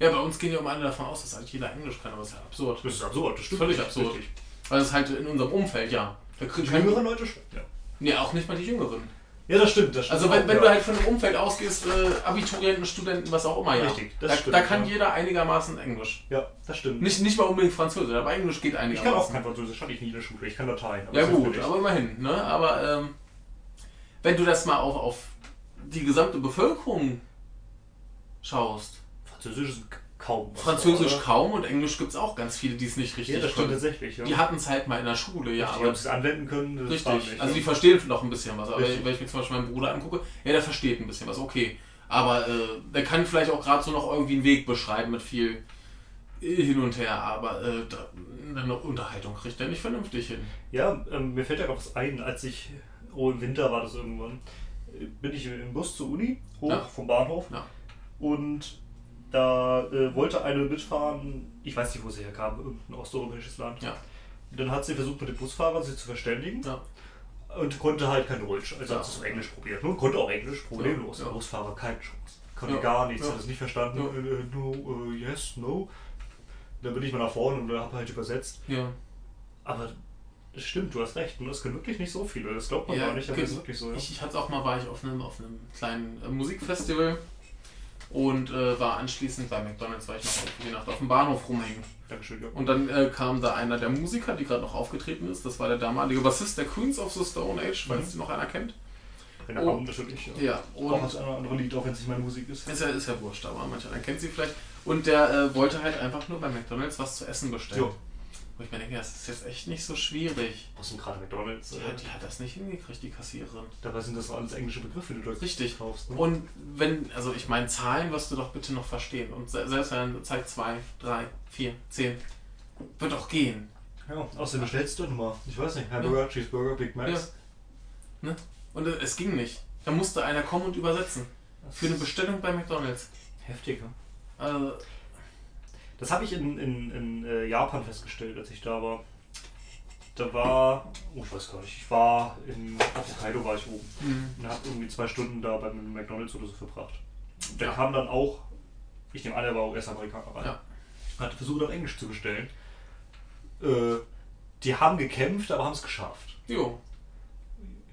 Ja, bei uns gehen ja immer alle davon aus, dass halt jeder Englisch kann, aber das ist ja absurd. Das ist absurd, das stimmt. Völlig absurd. Richtig. Weil es halt in unserem Umfeld, ja. Da Die jüngeren Leute schon. Ja. Nee, auch nicht mal die Jüngeren. ja, das stimmt. Das stimmt Also wenn, auch, wenn ja. du halt von einem Umfeld ausgehst, äh, Abiturienten, Studenten, was auch immer, ja. Richtig, das da, stimmt, da kann ja. jeder einigermaßen Englisch. Ja, das stimmt. Nicht, nicht mal unbedingt Französisch, aber Englisch geht ich kann auch einigermaßen. kein Französisch, hatte ich nie in der Schule. Ich kann Latein. ja gut, aber immerhin. Ne? Aber ähm, wenn du das mal auf, auf die gesamte Bevölkerung schaust, Französisch ist kaum. was, Französisch oder? kaum und Englisch gibt es auch ganz viele, die es nicht richtig Ja, das stimmt können. tatsächlich. Ja. Die hatten es halt mal in der Schule, ja. Richtig, aber ob sie es anwenden können, das Richtig. nicht. Also ja. die verstehen noch ein bisschen was. Aber Richtig. wenn ich mir zum Beispiel meinen Bruder angucke, ja, der versteht ein bisschen was, okay. Aber äh, der kann vielleicht auch gerade so noch irgendwie einen Weg beschreiben mit viel hin und her, aber äh, eine Unterhaltung kriegt er nicht vernünftig hin. Ja, ähm, mir fällt ja gerade was ein, als ich, oh im Winter war das irgendwann, äh, bin ich im Bus zur Uni, hoch Ja. vom Bahnhof Ja. und da äh, wollte eine mitfahren, ich weiß nicht, wo sie herkam, irgendein osteuropäisches Land. Ja. Dann hat sie versucht, mit dem Busfahrer sich zu verständigen Ja. und konnte halt kein Deutsch. Also Ja. hat sie es auf Englisch probiert. Nun konnte auch Englisch, problemlos. Der Busfahrer keine Chance. Konnte gar nichts, hat es nicht verstanden. Ja. Äh, no, äh, yes, no. Dann bin ich mal nach vorne und habe halt übersetzt. Aber das stimmt, du hast recht. Und das können wirklich nicht so viele. Das glaubt man Ja, gar nicht, aber das ist wirklich so. Ja. Ich, ich hatte auch mal, war ich auf einem, auf einem kleinen Musikfestival und äh, war anschließend bei McDonalds, weil ich noch die Nacht auf dem Bahnhof rumhängen. Dankeschön, ja. Und dann äh, kam da einer der Musiker, die gerade noch aufgetreten ist. Das war der damalige Bassist der Queens of the Stone Age, falls Mhm. die noch einer kennt. Wenn er Oh. kommt, natürlich. Ja. Ja, Auch und das eine oder andere Lied, auch wenn es nicht meine Musik ist. ist ja, ist ja wurscht, aber mancher einer kennt sie vielleicht. Und der äh, wollte halt einfach nur bei McDonalds was zu essen bestellen. Jo. Wo ich mir denke, das ist jetzt echt nicht so schwierig. Was denn gerade McDonalds? Die hat, die hat das nicht hingekriegt, die Kassiererin. dabei sind das alles englische Begriffe, die du da Richtig. kaufst. Ne? Und wenn, also ich meine, Zahlen wirst du doch bitte noch verstehen. Und se- selbst wenn zeigt 2, 3, 4, 10, wird auch gehen. ja, außerdem bestellst du nochmal. Ich weiß nicht, Hamburger, Cheeseburger, Big Macs. Ne? Und es ging nicht. Da musste einer kommen und übersetzen. Das Für eine Bestellung bei McDonalds. Heftig, ne? Also, Das habe ich in, in, in äh, Japan festgestellt, als ich da war. Da war, oh, ich weiß gar nicht, ich war in Hokkaido war ich oben mh, und habe irgendwie zwei Stunden da beim McDonalds oder so verbracht. Und der Ja. kam dann auch, ich nehme an, er war US-Amerikaner rein, Ja. hat versucht auf Englisch zu bestellen. Äh, die haben gekämpft, aber haben es geschafft. jo,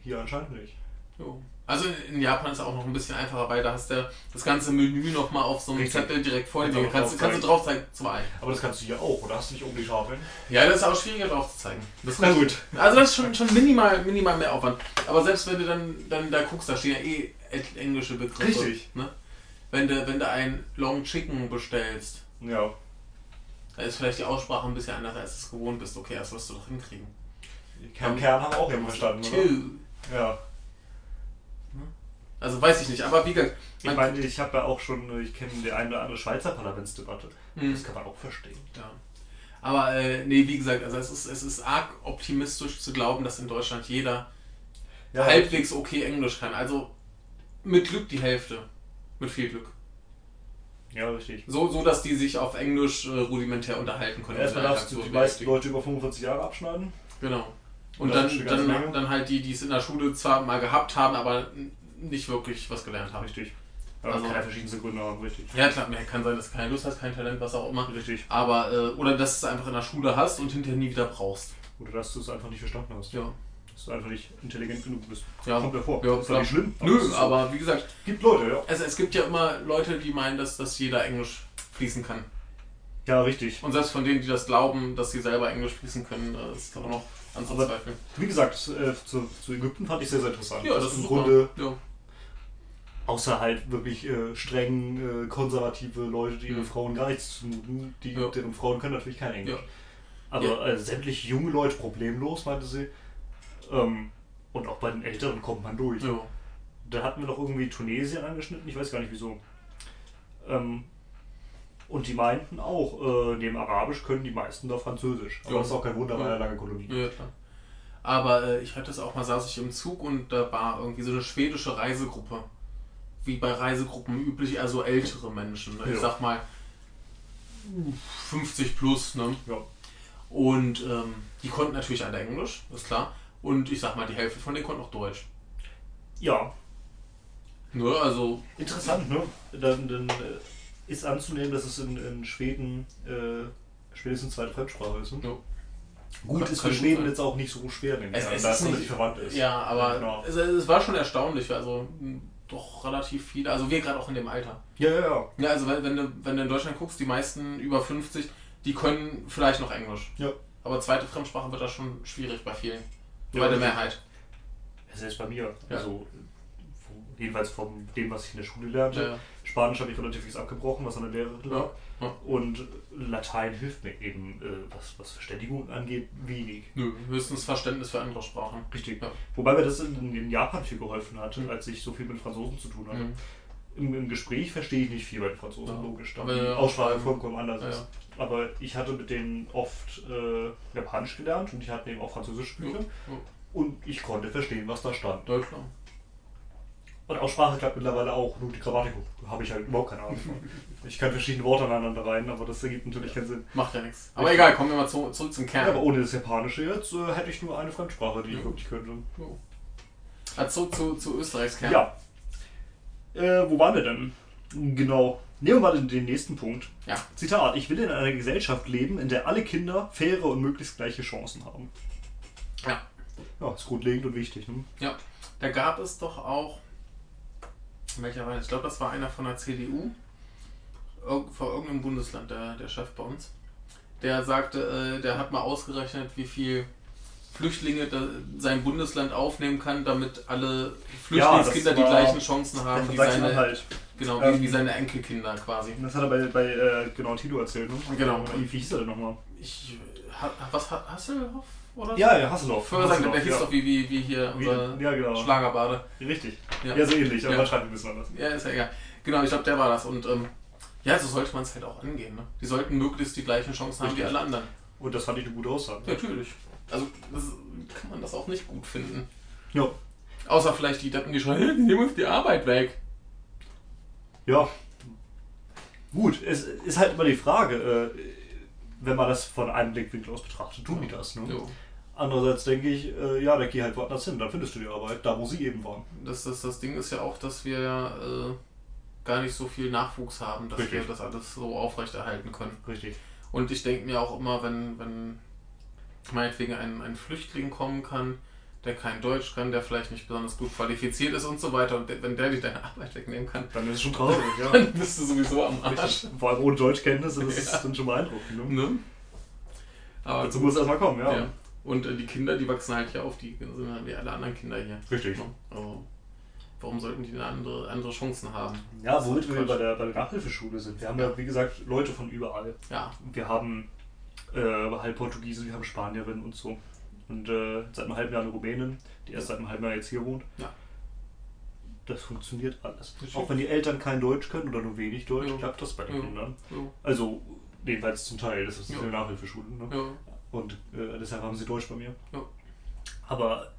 Hier anscheinend nicht. jo. Also in Japan ist es auch noch ein bisschen einfacher, weil da hast du das ganze Menü nochmal auf so einem Richtig. Zettel direkt vor dir. Einfach Kannst, du- kannst du drauf zeigen, zwei. Aber das kannst du hier auch, oder hast du nicht oben die Schafeln? Ja, das ist auch schwieriger drauf zu zeigen. Das ist Na gut. Also das ist schon, schon minimal, minimal mehr Aufwand. Aber selbst wenn du dann, dann da guckst, da stehen ja eh englische Begriffe. Richtig. Ne? Wenn du, wenn du ein Long Chicken bestellst, Ja. da ist vielleicht die Aussprache ein bisschen anders, als du es gewohnt bist. Okay, das wirst du doch hinkriegen. Kern, Kern haben wir auch eben verstanden, oder? Two. Ja. Also weiß ich nicht, aber wie gesagt, Ich meine, ich habe ja auch schon, ich kenne die eine oder andere Schweizer Parlamentsdebatte. Hm. Das kann man auch verstehen. Ja. Aber äh, nee, wie gesagt, also es ist, es ist arg optimistisch zu glauben, dass in Deutschland jeder Ja, halbwegs okay Englisch kann. Also mit Glück die Hälfte. Mit viel Glück. ja richtig. So, so dass die sich auf Englisch äh, rudimentär unterhalten können. Erstmal darfst du die meisten. Leute über 45 Jahre abschneiden. Genau. Und Ja, dann, dann, dann halt die, die es in der Schule zwar mal gehabt haben, aber nicht wirklich was gelernt haben. Richtig. Ja, Also- kann ja verschiedenste Gründe haben, richtig. Ja klar, mehr kann sein, dass du keine Lust hast, kein Talent, was auch immer. Richtig. Aber, äh, oder dass du es einfach in der Schule hast und hinterher nie wieder brauchst. Oder dass du es einfach nicht verstanden hast. Ja. Dass du einfach nicht intelligent genug bist. Ja. Kommt ja vor. Ja, ist ja nicht schlimm. Nö, es ist so. aber wie gesagt, Gibt Leute, ja. also es gibt ja immer Leute, die meinen, dass, dass jeder Englisch fließen kann. Ja, richtig. Und selbst von denen, die das glauben, dass sie selber Englisch fließen können, äh, ist auch noch anzuzweifeln. Wie gesagt, äh, zu, zu Ägypten fand ich sehr, sehr interessant. Ja, das Dass ist im super. Grunde, ja. Außer halt wirklich äh, streng äh, konservative Leute, die ihre Mhm. Frauen gar nichts zumuten, die, Ja. deren Frauen können natürlich kein Englisch. Ja. Aber äh, sämtliche junge Leute problemlos, meinte sie. Ähm, und auch bei den Älteren kommt man durch. ja. Da hatten wir noch irgendwie Tunesien angeschnitten, ich weiß gar nicht wieso. Ähm, und die meinten auch, äh, neben Arabisch können die meisten da Französisch. Aber Ja. das ist auch kein Wunder, weil Ja. ja lange Kolonie. Ja, klar. Aber äh, ich hatte es auch mal, saß ich im Zug und da war irgendwie so eine schwedische Reisegruppe. Wie bei Reisegruppen üblich, also ältere Menschen. Ne? Ich Ja. sag mal 50 plus, ne? Ja. Und ähm, die konnten natürlich alle Englisch, ist klar. Und ich sag mal, die Hälfte von denen konnten auch Deutsch. ja, Ne, also, interessant, ne? Dann, dann äh, ist anzunehmen, dass es in, in Schweden äh, spätestens zweite Fremdsprache ist. Ne? ja. Gut, ist für Schweden sein. jetzt auch nicht so schwer, denke Es- ich, es ist es relativ nicht- verwandt ist. ja, aber Genau. es, es war schon erstaunlich. Also, doch relativ viele. Also, wir gerade auch in dem Alter. Ja, ja, ja. Ja, also wenn, wenn, du, wenn du in Deutschland guckst, die meisten über 50, die können vielleicht noch Englisch. Ja. Aber zweite Fremdsprache wird da schon schwierig bei vielen. Ja, bei der. Mehrheit. Selbst bei mir. Ja. Also, jedenfalls von dem, was ich in der Schule lernte. Ja. Spanisch habe ich relativ viel abgebrochen, was an der Lehrerin lag. Ja. Ja. Und Latein hilft mir eben, äh, was, was Verständigung angeht, wenig. Nö, höchstens Verständnis für andere Sprachen. Richtig. Ja. Wobei mir das in, in Japan viel geholfen hat, als ich so viel mit Franzosen zu tun hatte. Mhm. Im, Im Gespräch verstehe ich nicht viel bei den Franzosen, Ja. logisch, da Aber die ja, Aussprache vollkommen anders Ja, ist. Aber ich hatte mit denen oft äh, Japanisch gelernt und die hatten eben auch französische Bücher. Ja. Und ich konnte verstehen, was da stand. Deutschland. Und Aussprache klappt mittlerweile auch, nur die Grammatik habe ich halt überhaupt keine Ahnung von. Ich kann verschiedene Worte aneinander rein, aber das ergibt natürlich keinen Sinn. Macht ja nichts. Aber egal, kommen wir mal zu, zurück zum Ja, Kern. aber ohne das Japanische jetzt äh, hätte ich nur eine Fremdsprache, die ich Ja. wirklich könnte. Jo. Also zurück zu, zu Österreichs Kern. Ja. Äh, wo waren wir denn? Genau. Nehmen wir mal den, den nächsten Punkt. Ja. Zitat: Ich will in einer Gesellschaft leben, in der alle Kinder faire und möglichst gleiche Chancen haben. Ja. Ja, ist grundlegend und wichtig. Ne? Ja, da gab es doch auch, welcher war das? Ich glaube, das war einer von der CDU, vor irgendeinem Bundesland, der, der Chef bei uns. Der sagte, äh, der hat mal ausgerechnet, wie viel Flüchtlinge sein Bundesland aufnehmen kann, damit alle Flüchtlingskinder das die gleichen Chancen haben wie seine, Sachsen-Anhalt. genau, wie, Ähm, wie seine Enkelkinder quasi. Das hat er bei, bei äh, genau Tilo erzählt, ne? Genau. Wie, wie hieß er denn nochmal? Ich, ha, was, Ha- Hasselhoff? Oder? Ja, ja, Hasselhoff. Vorher sagen, der hieß ja. doch wie, wie, wie hier Wie- unser ja, genau. Schlagerbade. Richtig. Ja. Ja, so ähnlich, aber Ja. schreibt ein bisschen anders. Ja, ist ja egal. Genau, ich glaube, der war das. Und ähm, ja, so sollte man es halt auch angehen. Ne? Die sollten möglichst die gleichen Chancen haben wie Richtig. alle anderen. Und das fand ich eine gute Aussage. Ja, natürlich. Also das, kann man das auch nicht gut finden. Ja. Außer vielleicht die Deppen, die schreien, "Hey, die nehmen uns die Arbeit weg. Ja. Gut, es ist halt immer die Frage, äh, wenn man das von einem Blickwinkel aus betrachtet, tun die das. Ne? Jo. Andererseits denke ich, äh, ja, dann geh halt woanders hin, dann findest du die Arbeit, da wo sie eben waren. Das, das, das Ding ist ja auch, dass wir ja äh, gar nicht so viel Nachwuchs haben, dass Richtig. wir das alles so aufrechterhalten können. Richtig. Und ich denke mir auch immer, wenn, wenn meinetwegen ein, ein Flüchtling kommen kann, der kein Deutsch kann, der vielleicht nicht besonders gut qualifiziert ist und so weiter, und wenn der dir deine Arbeit wegnehmen kann, Dann ist es schon traurig, ja. dann bist du sowieso am Arsch. Vor allem ohne Deutschkenntnisse, das ist Ja. dann schon beeindruckend. Ne? Ne? Aber Dazu muss es erstmal kommen, ja. ja. Und äh, die Kinder, die wachsen halt hier auf, die sind halt wie alle anderen Kinder hier. Richtig. Ne? Also, warum sollten die andere, andere Chancen haben? Ja, womit wir Quatsch. bei der, bei der Nachhilfeschule sind. Wir haben ja, wie gesagt, Leute von überall. Ja, Wir haben äh, halb Portugiesen, wir haben Spanierinnen und so. Und äh, seit einem halben Jahr eine Rumänin, die erst seit einem halben Jahr jetzt hier wohnt. Ja. Das funktioniert alles. Richtig. Auch wenn die Eltern kein Deutsch können oder nur wenig Deutsch, Ja. klappt das bei den Ja. Kindern. so, Also, jedenfalls zum Teil, das ist eine Nachhilfeschule. Ne? Und äh, deshalb haben sie Deutsch bei mir. Aber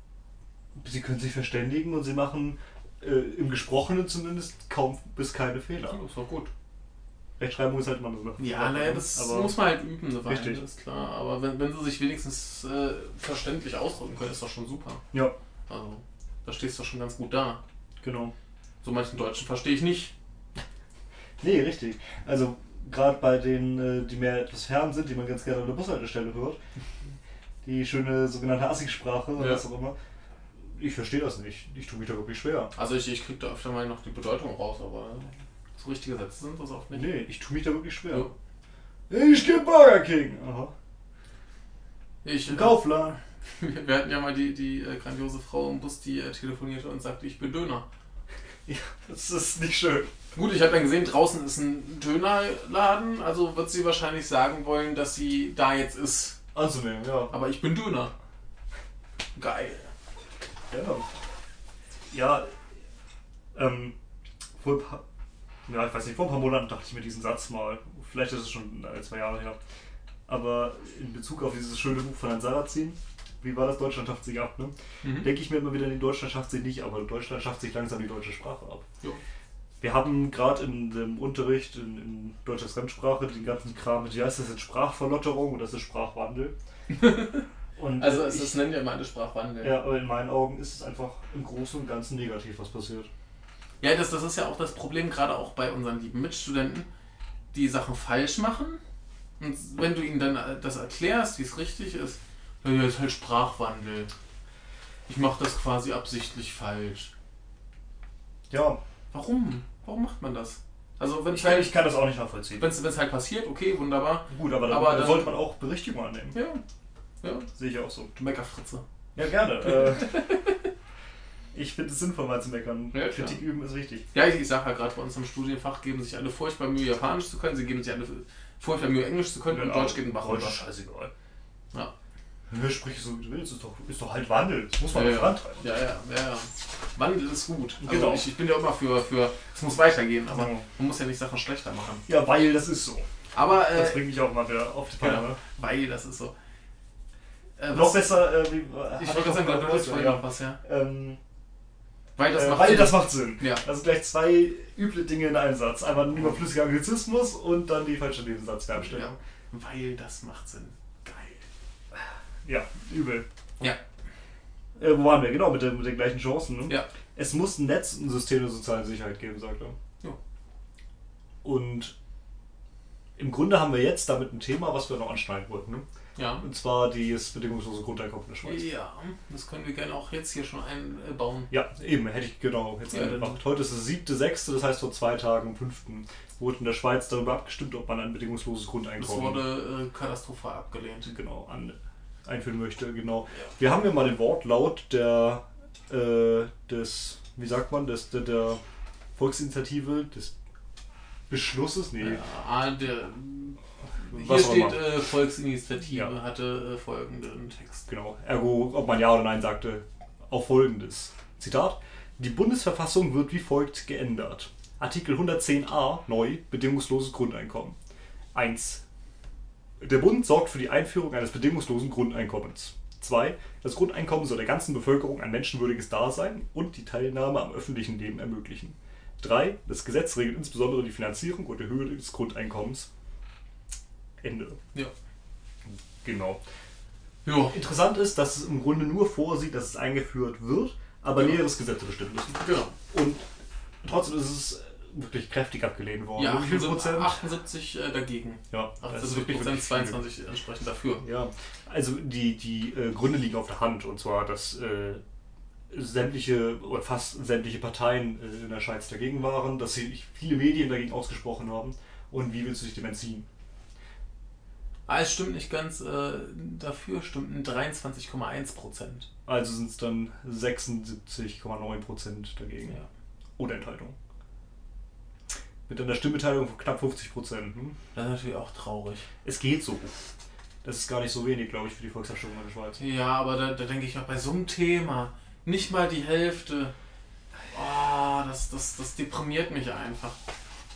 sie können sich verständigen und sie machen äh, im Gesprochenen zumindest kaum bis keine Fehler. ist doch gut. Rechtschreibung ist halt immer so eine Ja, naja, ne? das Aber muss man halt üben, eine Weile, Richtig. ist klar. Aber wenn, wenn sie sich wenigstens äh, verständlich ausdrücken können, ist doch schon super. Ja, Also, da stehst du doch schon ganz gut da. Genau. So manchen Deutschen verstehe ich nicht. Nee, richtig. Also gerade bei denen, äh, die mehr etwas fern sind, die man ganz gerne an der Bushaltestelle hört, die schöne sogenannte Assig-Sprache oder Ja. was auch immer. Ich verstehe das nicht. Ich tue mich da wirklich schwer. Also ich, ich kriege da öfter mal noch die Bedeutung raus, aber so richtige Sätze sind das oft nicht. Nee, ich tue mich da wirklich schwer. Ja. Ich geh Burger King. Aha. Ich, Im Kaufland. Wir hatten ja mal die, die äh, grandiose Frau im Bus, die äh, telefonierte und sagte, ich bin Döner. Ja, das ist nicht schön. Gut, ich habe dann gesehen, draußen ist ein Dönerladen, also wird sie wahrscheinlich sagen wollen, dass sie da jetzt ist. Anzunehmen, ja. Aber ich bin Döner. Geil. Ja. Ja, ähm, vor ein paar, ja, ich weiß nicht, vor ein paar Monaten dachte ich mir diesen Satz mal. Vielleicht ist es schon äh, zwei Jahre her. Aber in Bezug auf dieses schöne Buch von Herrn Sarrazin, wie war das? Deutschland schafft sich ab, ne? Mhm. Denke ich mir immer wieder, nee, Deutschland schafft sich nicht, aber Deutschland schafft sich langsam die deutsche Sprache ab. Jo. Wir haben gerade in dem Unterricht in, in deutscher Fremdsprache den ganzen Kram mit, wie heißt das jetzt, Sprachverlotterung und das ist Sprachwandel. Und Also es ich- ist, nennt ja immer eine Sprachwandel. ja, aber in meinen Augen ist es einfach im Großen und Ganzen negativ, was passiert. Ja, das, das ist ja auch das Problem, gerade auch bei unseren lieben Mitstudenten, die Sachen falsch machen. Und wenn du ihnen dann äh, das erklärst, wie es richtig ist, ja, ist halt Sprachwandel. Ich mache das quasi absichtlich falsch. Ja, Warum? Warum macht man das? Also wenn es ich kann, ich halt, kann das auch nicht nachvollziehen. wenn's, wenn's halt passiert, okay, wunderbar. Gut, aber dann, Aber dann dann- sollte man auch Berichtigung annehmen. Ja, ja, Sehe ich auch so. du Meckerfritze. Ja, gerne. äh, ich finde es sinnvoll, mal zu meckern. Ja, klar. Kritik üben ist wichtig. Ja, ich, ich sage ja gerade bei uns im Studienfach geben sich alle furchtbar Mühe, Japanisch zu können, sie geben sich alle furchtbar Mühe, Englisch zu können und Deutsch geht ein Bach Deutsch runter. scheißegal. Ja. Hör, sprich so, wie du willst. Ist doch, ist doch halt Wandel. Das muss man Ja, ja, ja. vorantreiben. Ja, ja, ja, ja. Wandel ist gut. Also Genau. ich, ich bin ja immer für, für es muss weitergehen, aber Ja. man muss ja nicht Sachen schlechter machen. Ja, weil das ist so. Aber, Das äh, bringt mich auch mal wieder auf die Palme. ja, weil das ist so. Äh, Noch besser, äh, wie, ich wollte gerade sagen, du hattest vorhin noch was, ja. Ähm, Weil das äh, macht weil Sinn. das macht Sinn. Ja. Also gleich zwei üble Dinge in einem Satz. Einmal ein überflüssiger Anglizismus und dann die falsche ja. Nebensatzverbstellung. Weil das macht Sinn. Geil. Ja. übel. Ja. Äh, wo waren wir? Genau, mit, der, mit den gleichen Chancen. Ne? Ja. Es muss ein Netz und ein System der sozialen Sicherheit geben, sagt er. Ja. Und im Grunde haben wir jetzt damit ein Thema, was wir noch anschneiden wollten. Ne? Ja. Und zwar das bedingungslose Grundeinkommen in der Schweiz. Ja, das können wir gerne auch jetzt hier schon einbauen. Ja, eben, hätte ich genau jetzt Ja, gemacht. Heute ist es siebte, sechste, das heißt vor zwei Tagen, am fünften, wurde in der Schweiz darüber abgestimmt, ob man ein bedingungsloses Das Grundeinkommen wurde äh, katastrophal abgelehnt. genau an, einführen möchte. Genau. Ja. Wir haben ja mal den Wortlaut der äh, des, wie sagt man, des, der, der Volksinitiative, des Beschlusses, nee, Ja, ah, der, hier auch steht äh, Volksinitiative, Ja. hatte äh, folgenden Text. Genau. Ergo, ob man Ja oder Nein sagte, auf folgendes. Zitat. Die Bundesverfassung wird wie folgt geändert. Artikel 110a neu bedingungsloses Grundeinkommen. 1. Der Bund sorgt für die Einführung eines bedingungslosen Grundeinkommens. 2. Das Grundeinkommen soll der ganzen Bevölkerung ein menschenwürdiges Dasein und die Teilnahme am öffentlichen Leben ermöglichen. 3. Das Gesetz regelt insbesondere die Finanzierung und die Höhe des Grundeinkommens. Ende. Ja. Genau. Ja, Interessant ist, dass es im Grunde nur vorsieht, dass es eingeführt wird, aber Ja. näheres Gesetze bestimmen müssen. genau. Und trotzdem ist es wirklich kräftig abgelehnt worden. Ja, Wie viel 78, Prozent? 78 äh, dagegen. Ja, das 78 ist wirklich, Prozent, wirklich viel. 22 entsprechend dafür. Ja, also die, die äh, Gründe liegen auf der Hand und zwar, dass äh, sämtliche oder fast sämtliche Parteien äh, in der Schweiz dagegen waren, dass sich viele Medien dagegen ausgesprochen haben und wie willst du dich dem entziehen? Ah, es stimmt nicht ganz. Äh, dafür stimmten 23,1 Prozent. Also sind es dann 76,9 Prozent dagegen. Ja. Oder Enthaltung. Mit einer Stimmbeteiligung von knapp 50 Prozent. Hm? Das ist natürlich auch traurig. Es geht so. Das ist gar nicht so wenig, glaube ich, für die Volksabstimmung in der Schweiz. Ja, aber da, da denke ich auch bei so einem Thema, nicht mal die Hälfte. Oh, das, das, das deprimiert mich einfach.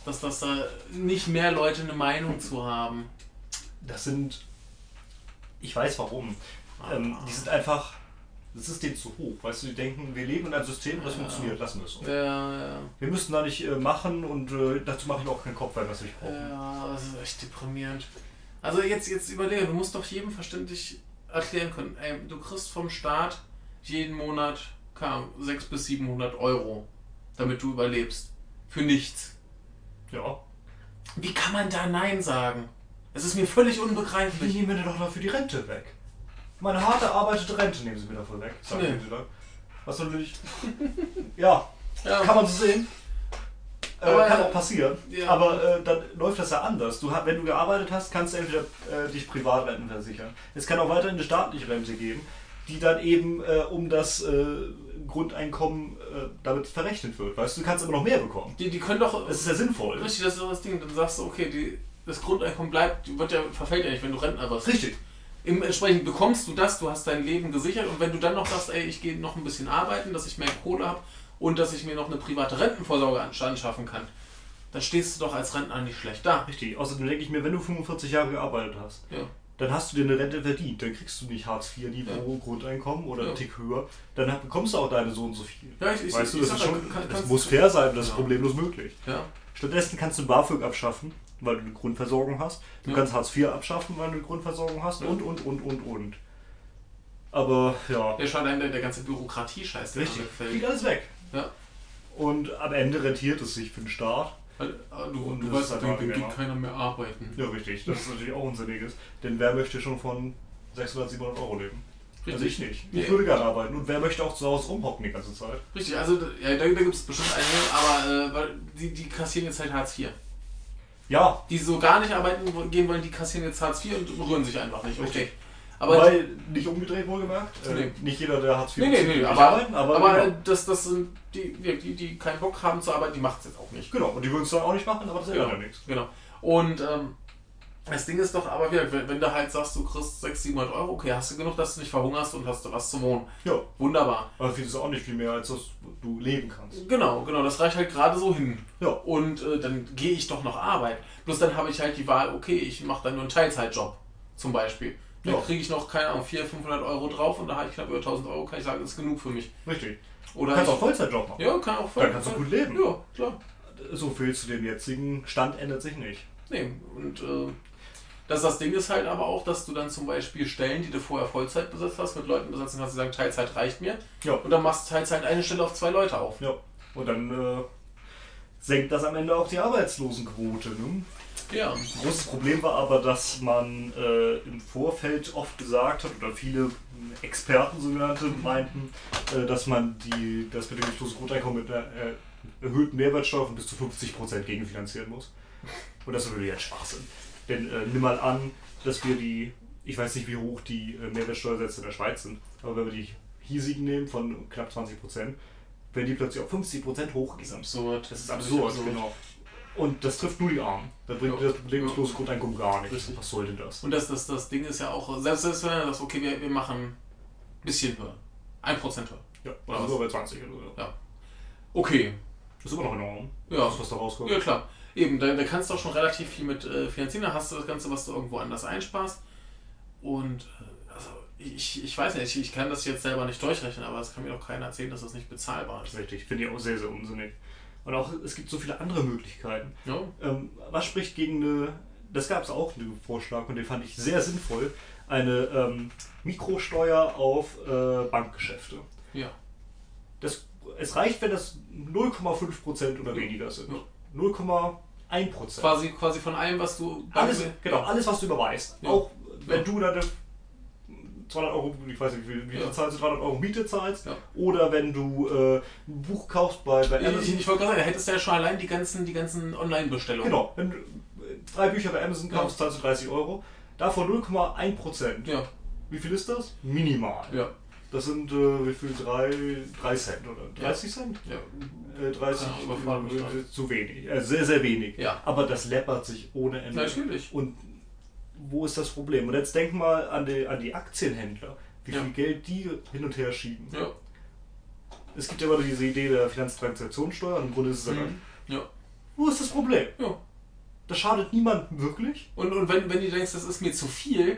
Dass, dass da nicht mehr Leute eine Meinung zu haben. Das sind. Ich weiß warum. Ähm, Ah. die sind einfach. Das ist denen zu hoch. Weißt du, die denken, wir leben in einem System, das Ja. funktioniert, lassen wir es. Ja, ja. Wir müssen da nicht äh, machen und äh, dazu mache ich auch keinen Kopf, weil wir es nicht brauchen. Ja, das ist echt deprimierend. Also jetzt, jetzt überlege, du musst doch jedem verständlich erklären können, ey, du kriegst vom Staat jeden Monat Ahnung, 600 bis 700 Euro. damit du überlebst. Für nichts. Ja. Wie kann man da Nein sagen? Es ist mir völlig Die unbegreiflich. nehmen mir doch dafür die Rente weg. Meine hart erarbeitete Rente nehmen sie mir davon weg. Sagen Nee. dann. Was natürlich. ja, Ja. kann man so sehen. Äh, kann auch passieren. Ja. Aber äh, dann läuft das ja anders. Du, wenn du gearbeitet hast, kannst du entweder äh, dich Privatrenten versichern. Es kann auch weiterhin eine staatliche Rente geben, die dann eben äh, um das äh, Grundeinkommen äh, damit verrechnet wird. Weißt du, du kannst immer noch mehr bekommen. Die, die können doch. Das ist ja sinnvoll. Richtig, das ist doch das Ding. Dann sagst du, okay, die, das Grundeinkommen bleibt, wird ja, verfällt ja nicht, wenn du Rentner wirst. Richtig. Im, entsprechend bekommst du das, du hast dein Leben gesichert und wenn du dann noch sagst, ey, ich gehe noch ein bisschen arbeiten, dass ich mehr Kohle habe und dass ich mir noch eine private Rentenvorsorge ans- anschaffen kann, dann stehst du doch als Rentner nicht schlecht da. Richtig. Außerdem denke ich mir, wenn du 45 Jahre gearbeitet hast, Ja. dann hast du dir eine Rente verdient. Dann kriegst du nicht Hartz-IV-Niveau Grundeinkommen oder Ja. einen Tick höher. Dann bekommst du auch deine so und so viel. Ja, ich- ich- weißt du, ich das, sag ist ja, schon, kann- das muss fair sein, das ist Ja. problemlos möglich. Ja. Stattdessen kannst du BAföG abschaffen, weil du eine Grundversorgung hast. Du Ja. kannst Hartz IV abschaffen, weil du eine Grundversorgung hast. Ja. Und, und, und, und, und. Aber ja, Der allein der, der ganze Bürokratie-Scheiß, der richtig. Fliegt wegfällt. alles weg. Ja. Und am Ende rentiert es sich für den Staat. Äh, du, Und du weißt, halt dann, geht keiner mehr arbeiten. Ja, richtig. Das ist natürlich auch unsinniges. Denn wer möchte schon von 600, 700 Euro leben? Also ich nicht. Ich Nee. würde gerne arbeiten. Und wer möchte auch zu Hause rumhocken die ganze Zeit? Richtig, also ja, da, da gibt es bestimmt einige, aber äh, die, die kassieren jetzt halt Hartz IV. Ja, Die so gar nicht arbeiten gehen wollen, die kassieren jetzt Hartz IV und rühren sich einfach nicht. Okay. Richtig. Aber weil nicht umgedreht wohlgemerkt. Äh, Nee. Nicht jeder, der Hartz IV nee, nee, nee, aber, arbeiten, aber, aber, genau. äh, das, das sind die, die, die, keinen Bock haben zu arbeiten, die macht es jetzt auch nicht. genau. Und die würden es dann auch nicht machen, aber das ändert ja nichts. Genau. Und ähm, das Ding ist doch aber wenn, du halt sagst, du kriegst 600, 700 Euro, okay, hast du genug, dass du nicht verhungerst und hast du was zu wohnen. Ja. Wunderbar. Aber viel ist auch nicht viel mehr, als dass du leben kannst. Genau, genau, das reicht halt gerade so hin. Ja. Und äh, dann gehe ich doch noch arbeiten. Bloß dann habe ich halt die Wahl, okay, ich mache dann nur einen Teilzeitjob zum Beispiel. Dann Ja. kriege ich noch, keine Ahnung, 400, 500 Euro drauf und da habe ich knapp über 1000 Euro, kann ich sagen, das ist genug für mich. Richtig. Oder Du kannst ich, auch Vollzeitjob machen. Ja, kann auch voll. Dann kannst du gut leben. Ja, klar. So viel zu dem jetzigen Stand ändert sich nicht. Nee, und äh, das, das Ding ist halt aber auch, dass du dann zum Beispiel Stellen, die du vorher Vollzeit besetzt hast, mit Leuten besetzen kannst, die sagen, Teilzeit reicht mir. Ja. Und dann machst du Teilzeit eine Stelle auf zwei Leute auf. Ja. Und dann äh, senkt das am Ende auch die Arbeitslosenquote. Ne? Ja. Großes Problem war aber, dass man äh, im Vorfeld oft gesagt hat, oder viele Experten sogenannte meinten, äh, dass man die, das bedingungslose Grundeinkommen mit einer äh, erhöhten Mehrwertsteuer von bis zu 50% gegenfinanzieren muss. Und das natürlich ein Schwachsinn. Denn äh, nimm mal an, dass wir die, ich weiß nicht wie hoch die äh, Mehrwertsteuersätze in der Schweiz sind, aber wenn wir die hiesigen nehmen von knapp 20%, werden die plötzlich auf 50% Das ist absurd. Das ist absurd, genau. Und das trifft nur die Armen. Da bringt Ja. das bedingungslose Grundeinkommen gar nichts. Richtig. Was soll denn das? Und das, das, das Ding ist ja auch, selbst, selbst wenn er sagt, okay, wir, wir machen ein bisschen höher. Ein Prozent höher. Ja, Oder also nur bei 20 oder so. Ja. Okay. Das ist immer noch enorm. Ja. Das, was da rauskommt. Ja, klar. Eben, da, da kannst du auch schon relativ viel mit äh, finanzieren. Da hast du das Ganze, was du irgendwo anders einsparst. Und äh, also, ich, ich weiß nicht, ich, kann das jetzt selber nicht durchrechnen, aber es kann mir doch keiner erzählen, dass das nicht bezahlbar ist. richtig. Finde ich auch sehr, sehr unsinnig. Und auch, es gibt so viele andere Möglichkeiten. Ja? Ähm, was spricht gegen eine, das gab es auch einen Vorschlag und den fand ich sehr sinnvoll, eine ähm, Mikrosteuer auf äh, Bankgeschäfte. Ja. Das, es reicht, wenn das 0,5% oder weniger sind. Ja. 0,1%. Quasi, quasi von allem, was du. Alles, genau, alles, was du überweist. Ja. Auch wenn Ja. du deine 200 Euro, ich weiß nicht, wie viel Miete Ja. zahlst, du 300 Euro Miete zahlst. Ja. Oder wenn du äh, ein Buch kaufst bei, bei Amazon. ich, ich wollte gerade sagen, da hättest du ja schon allein die ganzen, die ganzen Online-Bestellungen. Genau, wenn du äh, drei Bücher bei Amazon kaufst, zahlst du 30 Euro. Davon 0,1%. Ja, Wie viel ist das? Minimal. ja, Das sind äh, wie viel? 3, 3 Cent oder 30 Cent? ja. Äh, 30 Ja, überfahren mich äh, zu wenig. Äh, sehr, sehr wenig. Ja. Aber das läppert sich ohne Ende. Natürlich. Und wo ist das Problem? Und jetzt denk mal an die, an die Aktienhändler, wie Ja. viel Geld die hin und her schieben. Ja. Es gibt ja immer diese Idee der Finanztransaktionssteuer und im Grunde ist es ja Mhm. ja. Wo ist das Problem? ja. Das schadet niemandem wirklich. Und, und wenn, wenn du denkst, das ist mir zu viel,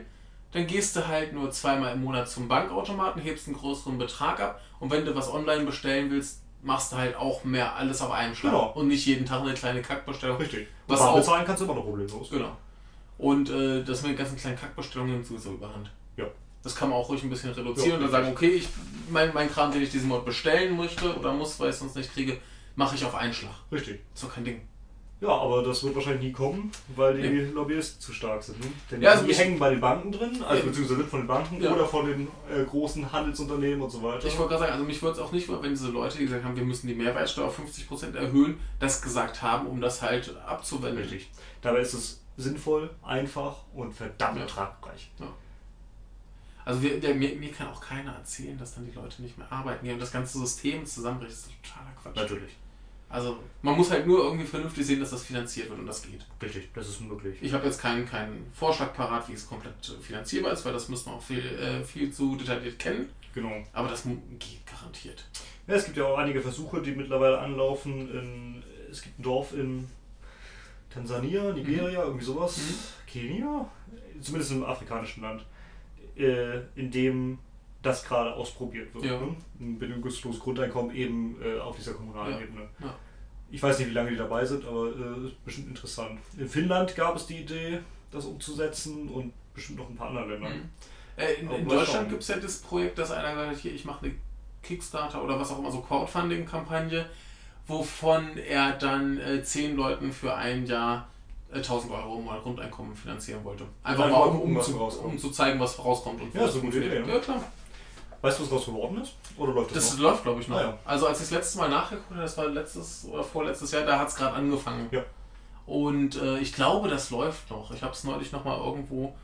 dann gehst du halt nur zweimal im Monat zum Bankautomaten, hebst einen größeren Betrag ab und wenn du was online bestellen willst, machst du halt auch mehr alles auf einem Schlag. Genau. Und nicht jeden Tag eine kleine Kackbestellung. Richtig. Was auch- bezahlen kannst du immer noch problemlos. Genau. Und äh, das mit den ganzen kleinen Kackbestellungen nimmt sowieso überhand. Ja. Das kann man auch ruhig ein bisschen reduzieren Ja, und dann sagen, okay, ich, mein, mein Kram, den ich diesen Monat bestellen möchte oder muss, weil ich es sonst nicht kriege, mache ich auf einen Schlag. Richtig. Ist doch kein Ding. Ja, aber das wird wahrscheinlich nie kommen, weil die Nee. Lobbyisten zu stark sind. Ne? Denn Ja, also die hängen bei den Banken drin, also Ja. beziehungsweise von den Banken Ja. oder von den äh, großen Handelsunternehmen und so weiter. Ich wollte gerade sagen, also mich würde es auch nicht wenn diese Leute, die gesagt haben, wir müssen die Mehrwertsteuer auf 50% erhöhen, das gesagt haben, um das halt abzuwenden. Richtig. Dabei ist es sinnvoll, einfach und verdammt Ja. tragreich. Also wir, der, mir, mir kann auch keiner erzählen, dass dann die Leute nicht mehr arbeiten gehen und das ganze System zusammenbricht. Das ist totaler Quatsch. Natürlich. Also man muss halt nur irgendwie vernünftig sehen, dass das finanziert wird und das geht. Richtig, das ist möglich. Ich habe jetzt keinen, keinen Vorschlag parat, wie es komplett äh, finanzierbar ist, weil das müssen wir auch viel, äh, viel zu detailliert kennen. Genau. Aber das geht garantiert. Ja, es gibt ja auch einige Versuche, die mittlerweile anlaufen. In, es gibt ein Dorf in Tansania, Nigeria, irgendwie sowas. Mhm. Kenia? Zumindest im afrikanischen Land. Äh, in dem das gerade ausprobiert wird. Ja. Ne? Ein bedingungsloses Grundeinkommen eben äh, auf dieser kommunalen Ja. Ebene. Ja. Ich weiß nicht, wie lange die dabei sind, aber äh, ist bestimmt interessant. In Finnland gab es die Idee, das umzusetzen und bestimmt noch ein paar andere Länder. Mhm. Äh, in in Deutschland gibt es ja das Projekt, dass einer gesagt hat, hier, ich mache eine Kickstarter oder was auch immer, so Crowdfunding-Kampagne, wovon er dann äh, zehn Leuten für ein Jahr äh, 1000 Euro im Monat Grundeinkommen finanzieren wollte. Einfach mal, um, um, zu, um zu zeigen, was rauskommt. Und Ja, eine gute funktioniert. Ne? Ja, klar. Weißt du, was daraus geworden ist? Oder läuft das, Das noch? läuft, glaube ich, noch. Ah, ja. Also als ich das letzte Mal nachgeguckt habe, das war letztes oder vorletztes Jahr, da hat es gerade angefangen. Ja. Und äh, ich glaube, das läuft noch. Ich habe es neulich noch mal irgendwo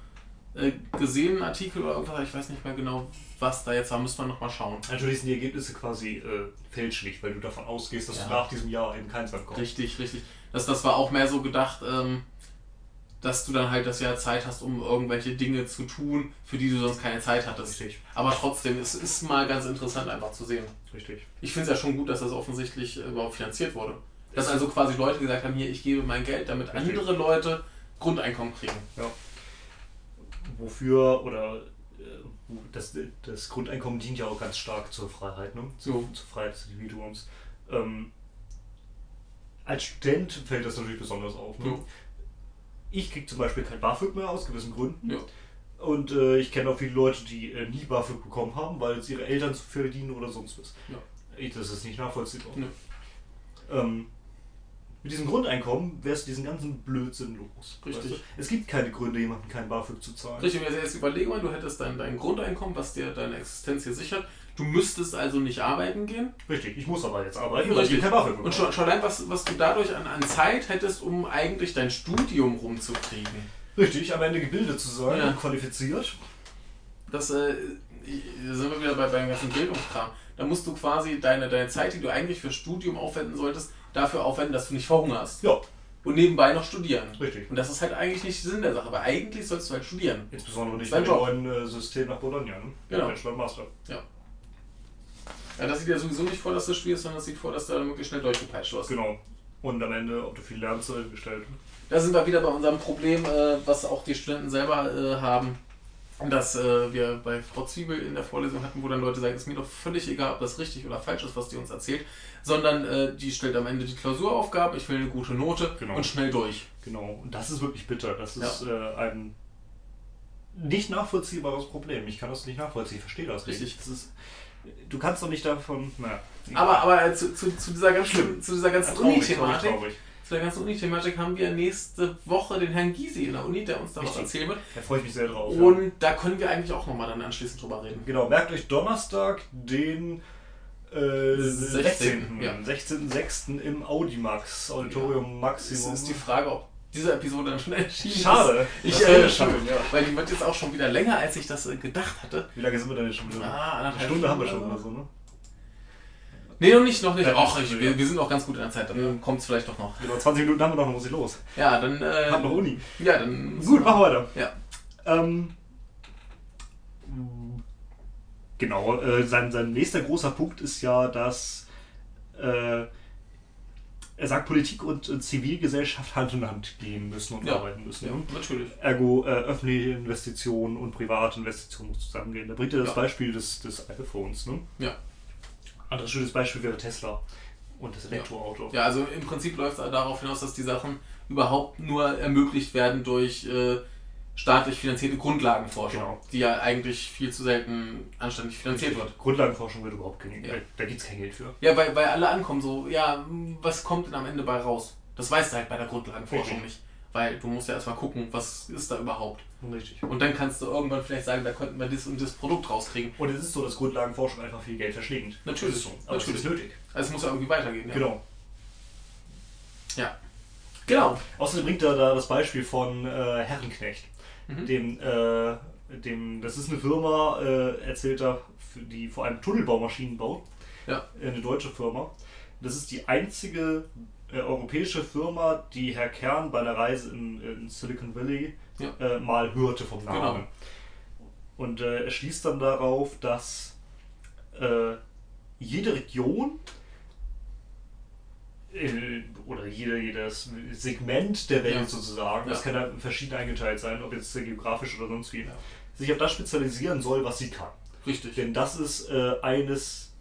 äh, gesehen, einen Artikel oder irgendwas, ich weiß nicht mehr genau, was da jetzt war, müssen wir noch mal schauen. Natürlich sind die Ergebnisse quasi äh, fälschlich, weil du davon ausgehst, dass Ja. du nach diesem Jahr eben keins bekommst. Richtig, richtig. Das, das war auch mehr so gedacht, ähm, dass du dann halt das Jahr Zeit hast, um irgendwelche Dinge zu tun, für die du sonst keine Zeit hattest. Richtig, Aber trotzdem, es ist mal ganz interessant einfach zu sehen. richtig. Ich finde es ja schon gut, dass das offensichtlich äh, überhaupt finanziert wurde. Dass also quasi Leute gesagt haben, hier, ich gebe mein Geld, damit Richtig. andere Leute Grundeinkommen kriegen. Ja. Wofür oder äh, das, das Grundeinkommen dient ja auch ganz stark zur Freiheit, ne? So. zur Freiheit des Individuums. Ähm, als Student fällt das natürlich besonders auf. Ne? Ja. Ich kriege zum Beispiel kein BAföG mehr aus gewissen Gründen. Ja. Und äh, ich kenne auch viele Leute, die äh, nie BAföG bekommen haben, weil es ihre Eltern zu verdienen oder sonst was. Ja. Ich, das ist nicht nachvollziehbar. Nö. Ähm, mit diesem Grundeinkommen wärst du diesen ganzen Blödsinn los. Richtig. Weißt du? Es gibt keine Gründe, jemandem kein BAföG zu zahlen. Richtig, wenn ich jetzt überlege, mal, du hättest dein, dein Grundeinkommen, was dir deine Existenz hier sichert. Du müsstest also nicht arbeiten gehen. Richtig, ich muss aber jetzt arbeiten, weil ich Richtig. kein BAföG bekomme. Und schon, schon allein, was, was du dadurch an, an Zeit hättest, um eigentlich dein Studium rumzukriegen. Richtig, am Ende gebildet zu sein Ja. und qualifiziert. Das äh, da sind wir wieder bei, beim ganzen Bildungskram. Da musst du quasi deine, deine Zeit, die du eigentlich für Studium aufwenden solltest, dafür aufwenden, dass du nicht verhungerst. Ja, Und nebenbei noch studieren. richtig. Und das ist halt eigentlich nicht Sinn der Sache, aber eigentlich sollst du halt studieren. Insbesondere nicht Job. neuen äh, System nach Bologna. Ne? Genau. Bachelor und Master. Ja, das sieht ja sowieso nicht vor, dass du studierst, sondern das sieht vor, dass du da möglichst schnell durchgepeitscht wirst. Genau. Und am Ende, ob du viel lernst, sei gestellt. Da sind wir wieder bei unserem Problem, äh, was auch die Studenten selber äh, haben, dass äh, wir bei Frau Zwiebel in der Vorlesung hatten, wo dann Leute sagen, es ist mir doch völlig egal, ob das richtig oder falsch ist, was die uns erzählt, sondern äh, die stellt am Ende die Klausuraufgaben, ich will eine gute Note Genau. und schnell durch. Genau. Und das ist wirklich bitter. Das ist äh, ein nicht nachvollziehbares Problem. Ich kann das nicht nachvollziehen. Ich verstehe das nicht. Richtig. Das ist, du kannst doch nicht davon. Naja. Aber, aber äh, zu, zu, zu dieser ganzen, Schlimm. zu dieser ganzen Uni-Thematik zu der ganzen Uni-Thematik haben wir nächste Woche den Herrn Gysi in der Uni, der uns da was erzählen wird. Da freue ich mich sehr drauf. ja. Und da können wir eigentlich auch nochmal dann anschließend drüber reden. Genau, merkt euch Donnerstag, den äh, 16., 16. ja. 16.06. im Audimax, Auditorium Es Maximum. ist die Frage, ob diese Episode dann schon erschienen Schade. ist. Ich, äh, schade, ja. Weil die wird jetzt auch schon wieder länger, als ich das äh, gedacht hatte. Wie lange sind wir denn jetzt schon drin? Ah, Eine Stunde haben wir schon oder so, ne? Nee, noch nicht, noch nicht. Das ich, wir, wir sind auch ganz gut in der Zeit, dann Ja. kommt es vielleicht doch noch. Genau, 20 Minuten haben wir noch, dann muss ich los. Ja, dann. Äh, Hab noch Uni. Ja, dann. Gut, machen wir weiter. Ja. Ähm, genau, äh, sein, sein nächster großer Punkt ist ja, dass äh, er sagt, Politik und äh, Zivilgesellschaft Hand in Hand gehen müssen und Ja. arbeiten müssen. Ja, natürlich. Ergo, äh, öffentliche Investitionen und private Investitionen muss zusammengehen. Da bringt er das Ja. Beispiel des, des iPhones. Ne? Ja. Anderes schönes Beispiel wäre Tesla und das Elektroauto. Ja, also im Prinzip läuft es darauf hinaus, dass die Sachen überhaupt nur ermöglicht werden durch äh, staatlich finanzierte Grundlagenforschung, Genau. die ja eigentlich viel zu selten anständig finanziert wird. Grundlagenforschung wird überhaupt kein Geld. Ja. Da gibt es kein Geld für. Ja, weil, weil alle ankommen so, ja, was kommt denn am Ende bei raus? Das weißt du halt bei der Grundlagenforschung Richtig. nicht. Weil du musst ja erstmal gucken, was ist da überhaupt. Richtig. Und dann kannst du irgendwann vielleicht sagen, da könnten wir das und das Produkt rauskriegen. Und es ist so, dass Grundlagenforschung einfach viel Geld verschlingt. Natürlich, Das ist so. Aber natürlich. es ist nötig. Also es muss ja irgendwie weitergehen. Ja. Genau. Ja. Genau. Außerdem bringt er da das Beispiel von äh, Herrenknecht. Mhm. Dem, äh, dem, das ist eine Firma, äh, erzählt er, die vor allem Tunnelbaumaschinen baut. Ja. Äh, Eine deutsche Firma. Das ist die einzige äh, europäische Firma, die Herr Kern bei einer Reise in, in Silicon Valley Ja. äh, mal hörte vom Namen. Genau. Und äh, er schließt dann darauf, dass äh, jede Region äh, oder jede, jedes Segment der Welt Ja. sozusagen, das Ja. kann ja verschieden eingeteilt sein, ob jetzt geografisch oder sonst wie, Ja. sich auf das spezialisieren soll, was sie kann. Richtig. Denn das ist äh, eines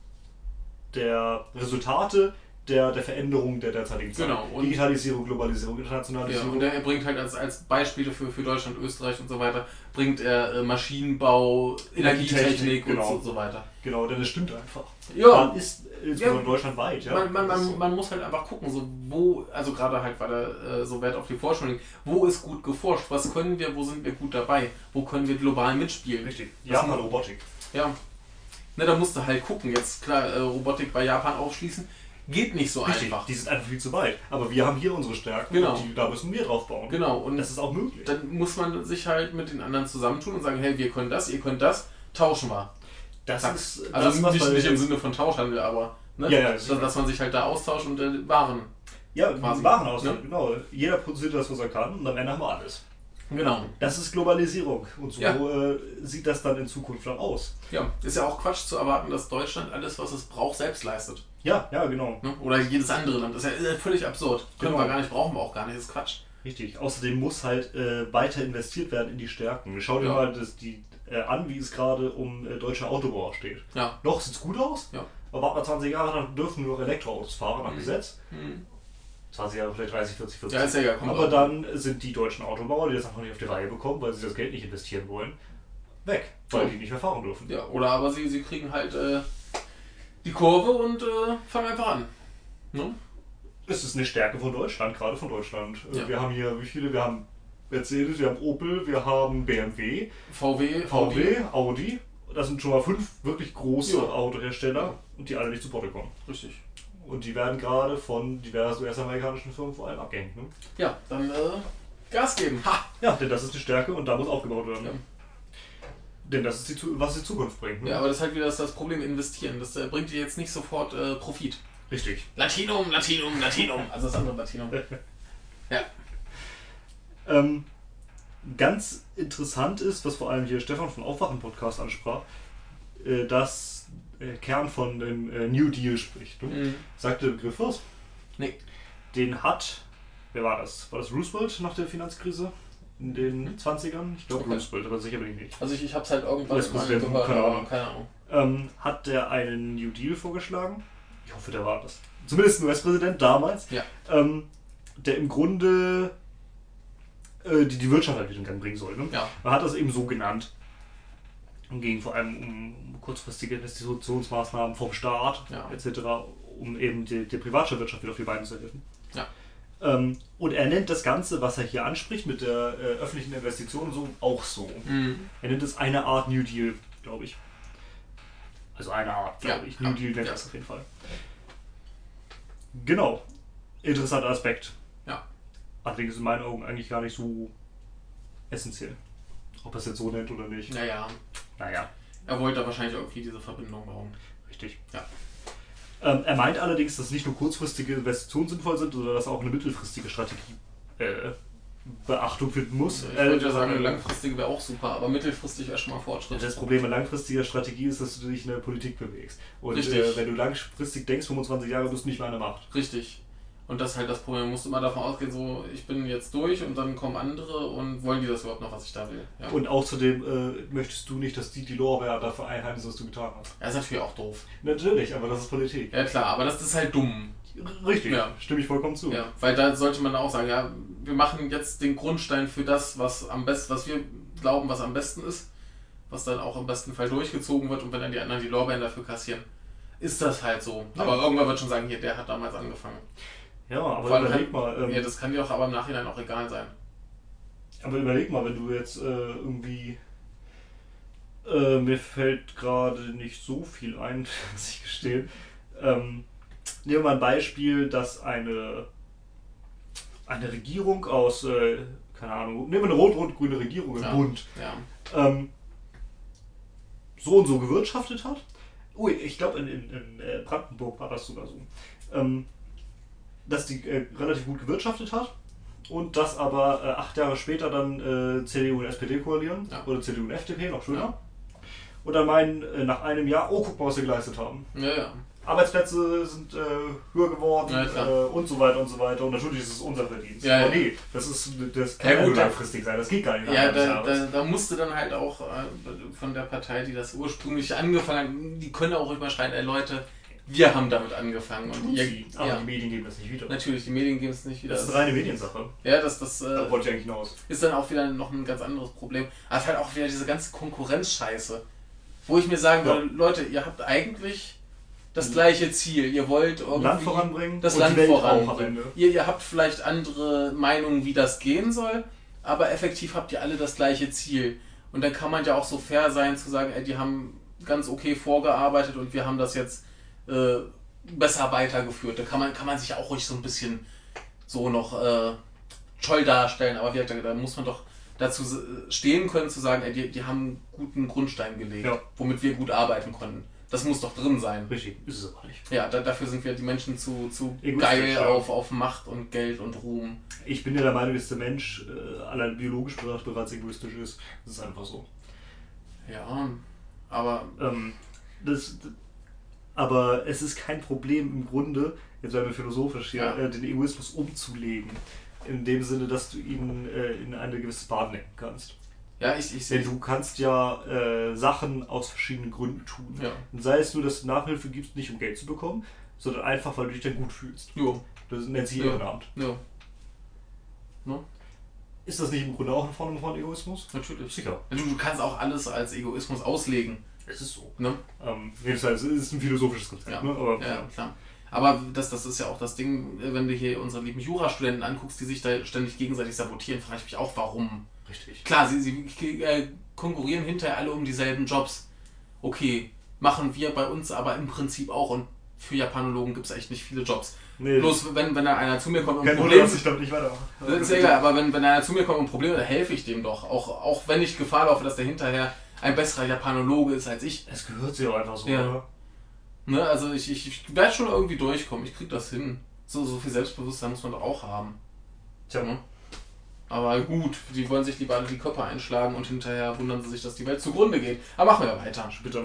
der Resultate der, der Veränderung der derzeitigen Zeit. Genau, und- Digitalisierung, Globalisierung, Ja, Internationalisierung. und er bringt halt als, als Beispiele für, für Deutschland, Österreich und so weiter, bringt er äh, Maschinenbau, Energietechnik und genau. so, so weiter. genau, denn es stimmt einfach. Ja. Man ist insbesondere Ja. deutschlandweit. Ja. Man, man, man, so. man muss halt einfach gucken, so wo, also gerade halt, weil er äh, so Wert auf die Forschung legt, wo ist gut geforscht, was können wir, wo sind wir gut dabei, wo können wir global mitspielen. Richtig. Japan Robotik. Ja. Ne, da musst du halt gucken. Jetzt klar, äh, Robotik bei Japan aufschließen, geht nicht so Richtig. einfach. Die sind einfach viel zu weit. Aber wir haben hier unsere Stärken Genau. und die, da müssen wir drauf bauen. Genau, und Das ist auch möglich. dann muss man sich halt mit den anderen zusammentun und sagen, hey, wir können das, ihr könnt das, tauschen wir. Das Zack. ist Also das, nicht, nicht im Sinne von Tauschhandel, aber ne? Ja, ja, dass, sicher. dass man sich halt da austauscht und äh, Waren. Ja, quasi, Warenhaus, ne? genau. Jeder produziert das, was er kann und am Ende haben wir alles. Genau. Das ist Globalisierung. Und so Ja. äh, sieht das dann in Zukunft dann aus. Ja, ist ja auch Quatsch zu erwarten, dass Deutschland alles, was es braucht, selbst leistet. Ja, ja, genau. Ne? Oder jedes andere Land. Das ist ja völlig absurd. Können Genau. wir gar nicht, brauchen wir auch gar nicht. Das ist Quatsch. Richtig. Außerdem muss halt äh, weiter investiert werden in die Stärken. Schau dir Ja. mal das, die, äh, an, wie es gerade um äh, deutsche Autobauer steht. Ja. Noch sieht's gut aus. Ja. Aber warten wir 20 Jahre, dann dürfen nur noch Elektroautos fahren nach Mhm. Gesetz. Hm. 20 Jahre, vielleicht 30, 40, 40. Ja, ist ja. Kommt Aber auch. dann sind die deutschen Autobauer, die das einfach nicht auf die Reihe bekommen, weil sie das Geld nicht investieren wollen, weg, weil Ja. die nicht mehr fahren dürfen. Ja, oder aber sie, sie kriegen halt äh, die Kurve und äh, fangen einfach an. Ne? Es ist eine Stärke von Deutschland, gerade von Deutschland. Äh, Ja. Wir haben hier, wie viele? Wir haben Mercedes, wir haben Opel, wir haben BMW, VW, VW, Audi. Das sind schon mal fünf wirklich große Ja. Autohersteller und die alle nicht zu Potte kommen. Richtig. Und die werden gerade von diversen US-amerikanischen Firmen vor allem abgehängt. Ne? Ja, dann äh, Gas geben. Ha! Ja, denn das ist die Stärke und da muss aufgebaut werden. Ja. Denn das ist die, was die Zukunft bringt. Ne? Ja, aber das ist halt wieder das, das Problem investieren. Das äh, bringt dir jetzt nicht sofort äh, Profit. Richtig. Latinum, Latinum, Latinum. Also das andere Latinum. Ja. Ähm, ganz interessant ist, was vor allem hier Stefan von Aufwachen Podcast ansprach, äh, dass äh, Kern von dem äh, New Deal spricht. Ne? Mhm. Sagt der Begriff was? Nee. Den hat, wer war das? War das Roosevelt nach der Finanzkrise in den 20ern? Ich glaube Okay. Roosevelt, aber sicher bin ich nicht. Also ich, ich hab's halt irgendwann mal gehört, keine Ahnung. keine Ahnung. Ähm, hat der einen New Deal vorgeschlagen? Ich hoffe, der war das. Zumindest ein US-Präsident damals. Ja. Ähm, der im Grunde äh, die, die Wirtschaft halt wieder in Gang bringen soll. Ne? Ja. Man hat das eben so genannt. Und ging vor allem um kurzfristige Investitionsmaßnahmen vom Staat Ja. etc., um eben die, der Privatwirtschaft wieder auf die Beine zu helfen. Ja. Ähm, und er nennt das Ganze, was er hier anspricht mit der äh, öffentlichen Investition und so, auch so. Mhm. Er nennt es eine Art New Deal, glaube ich. Also eine Art, glaube Ja, ich. New Deal nennt ja. das auf jeden Fall. Genau. Interessanter Aspekt. Ja. Allerdings in meinen Augen eigentlich gar nicht so essentiell. Ob er es jetzt so nennt oder nicht. Naja, Naja, er wollte da wahrscheinlich irgendwie diese Verbindung bauen. richtig. Ja. Ähm, er meint allerdings, dass nicht nur kurzfristige Investitionen sinnvoll sind, sondern dass auch eine mittelfristige Strategie äh, Beachtung finden muss. Ich würde ja sagen, Äh, eine langfristige wäre auch super, aber mittelfristig wäre schon mal Fortschritt. Das Problem mit langfristiger Strategie ist, dass du dich in der Politik bewegst. Und Richtig. äh, wenn du langfristig denkst, 25 Jahre, bist du nicht mehr an der Macht. Richtig. Und das ist halt das Problem. Man muss immer davon ausgehen, so, ich bin jetzt durch und dann kommen andere und wollen die das überhaupt noch, was ich da will. Ja. Und außerdem äh, möchtest du nicht, dass die die Lorbeer dafür einheimsen, was du getan hast. Ja, ist natürlich auch doof. Natürlich, aber das ist Politik. Ja, klar, aber das ist halt dumm. Richtig, Ja. stimme ich vollkommen zu. Ja, weil da sollte man auch sagen, ja, wir machen jetzt den Grundstein für das, was am besten, was wir glauben, was am besten ist, was dann auch im besten Fall durchgezogen wird und wenn dann die anderen die Lorbeeren dafür kassieren, ist das halt so. Ja. Aber irgendwann wird schon sagen, hier, der hat damals angefangen. Ja, aber überleg kann- mal, ähm, Ja, das kann dir auch aber im Nachhinein auch egal sein. aber überleg mal, wenn du jetzt äh, irgendwie äh, mir fällt gerade nicht so viel ein, muss ich gestehen. Ähm, nehmen wir mal ein Beispiel, dass eine eine Regierung aus, äh, keine Ahnung, nehmen wir eine rot-rot-grüne Regierung im Ja. Bund, Ja. ähm, so und so gewirtschaftet hat. Ui, ich glaube in, in, in äh, Brandenburg war das sogar so. Ähm, dass die äh, relativ gut gewirtschaftet hat und dass aber äh, acht Jahre später dann äh, CDU und SPD koalieren Ja. oder CDU und FDP, noch schöner. Ja. Und dann meinen äh, nach einem Jahr, oh guck mal, was sie geleistet haben. Ja, ja. Arbeitsplätze sind äh, höher geworden äh, und so weiter und so weiter. Und natürlich ist es unser Verdienst. Ja, Aber nee, das, ist, das kann Ja, gut, langfristig sein. Das geht gar nicht. Ja, da, da, da musste dann halt auch von der Partei, die das ursprünglich angefangen hat, die können auch immer schreien, ey Leute, wir haben damit angefangen. Und ihr. Aber ja, die Medien geben das nicht wieder. natürlich, die Medien geben es nicht wieder. Das ist eine reine Mediensache. Ja, das, das Da äh, wollte ich eigentlich hinaus. ist dann auch wieder noch ein ganz anderes Problem. Aber es ist halt auch wieder diese ganze Konkurrenzscheiße. Wo ich mir sagen Ja. würde, Leute, ihr habt eigentlich das gleiche Ziel. Ihr wollt irgendwie Land voranbringen das Land voranbringen. Ihr, ihr habt vielleicht andere Meinungen, wie das gehen soll, aber effektiv habt ihr alle das gleiche Ziel. Und dann kann man ja auch so fair sein zu sagen, ey, die haben ganz okay vorgearbeitet und wir haben das jetzt äh, besser weitergeführt. Da kann man, kann man sich auch ruhig so ein bisschen so noch äh, toll darstellen, aber wie gesagt, da, da muss man doch dazu stehen können, zu sagen, ey, die, die haben einen guten Grundstein gelegt, Ja. womit wir gut arbeiten konnten. Das muss doch drin sein. Richtig, ist es aber nicht. Ja, da, dafür sind wir die Menschen zu, zu geil auf, auf Macht und Geld und Ruhm. Ich bin ja der Meinung, dass der Mensch äh, allein biologisch betrachtet bereits egoistisch ist. Das ist einfach so. Ja, aber Ähm, das, aber es ist kein Problem im Grunde, jetzt werden wir philosophisch hier, Ja. äh, den Egoismus umzulegen. In dem Sinne, dass du ihn äh, in eine gewisse Bahn lenken kannst. ja, ich, ich sehe. Denn du kannst ja äh, Sachen aus verschiedenen Gründen tun. Ja. Und sei es nur, dass du Nachhilfe gibst, nicht um Geld zu bekommen, sondern einfach, weil du dich dann gut fühlst. Jo, Das nennt sich Ja. Ehrenamt. jo, no? Ist das nicht im Grunde auch eine Form von Egoismus? natürlich. Sicher. Du, du kannst auch alles als Egoismus auslegen. Es ist so. Ne? Ähm, jedenfalls es ist ein philosophisches Konzept. Ja. Ne? Aber, Ja, klar. Aber das, das ist ja auch das Ding, wenn du hier unsere lieben Jurastudenten anguckst, die sich da ständig gegenseitig sabotieren, frage ich mich auch, warum. Richtig. Klar, sie, sie äh, konkurrieren hinterher alle um dieselben Jobs. Okay, machen wir bei uns aber im Prinzip auch. Und für Japanologen gibt es echt nicht viele Jobs. Nee, Bloß wenn, wenn da einer zu mir kommt und kein ein Wunder, Problem dass ich damit nicht weitermache. Das ist egal, aber wenn, wenn einer zu mir kommt und ein Problem hat, dann helfe ich dem doch. Auch, auch wenn ich Gefahr laufe, dass der hinterher ein besserer Japanologe ist als ich. Es gehört sich auch einfach so, Ja. oder? Ne? Also ich, ich, ich werde schon irgendwie durchkommen. Ich krieg das hin. So, so viel Selbstbewusstsein muss man doch auch haben. Tja, Ne? Aber gut, die wollen sich lieber alle die Köpfe einschlagen und hinterher wundern sie sich, dass die Welt zugrunde geht. Aber machen wir weiter. bitte.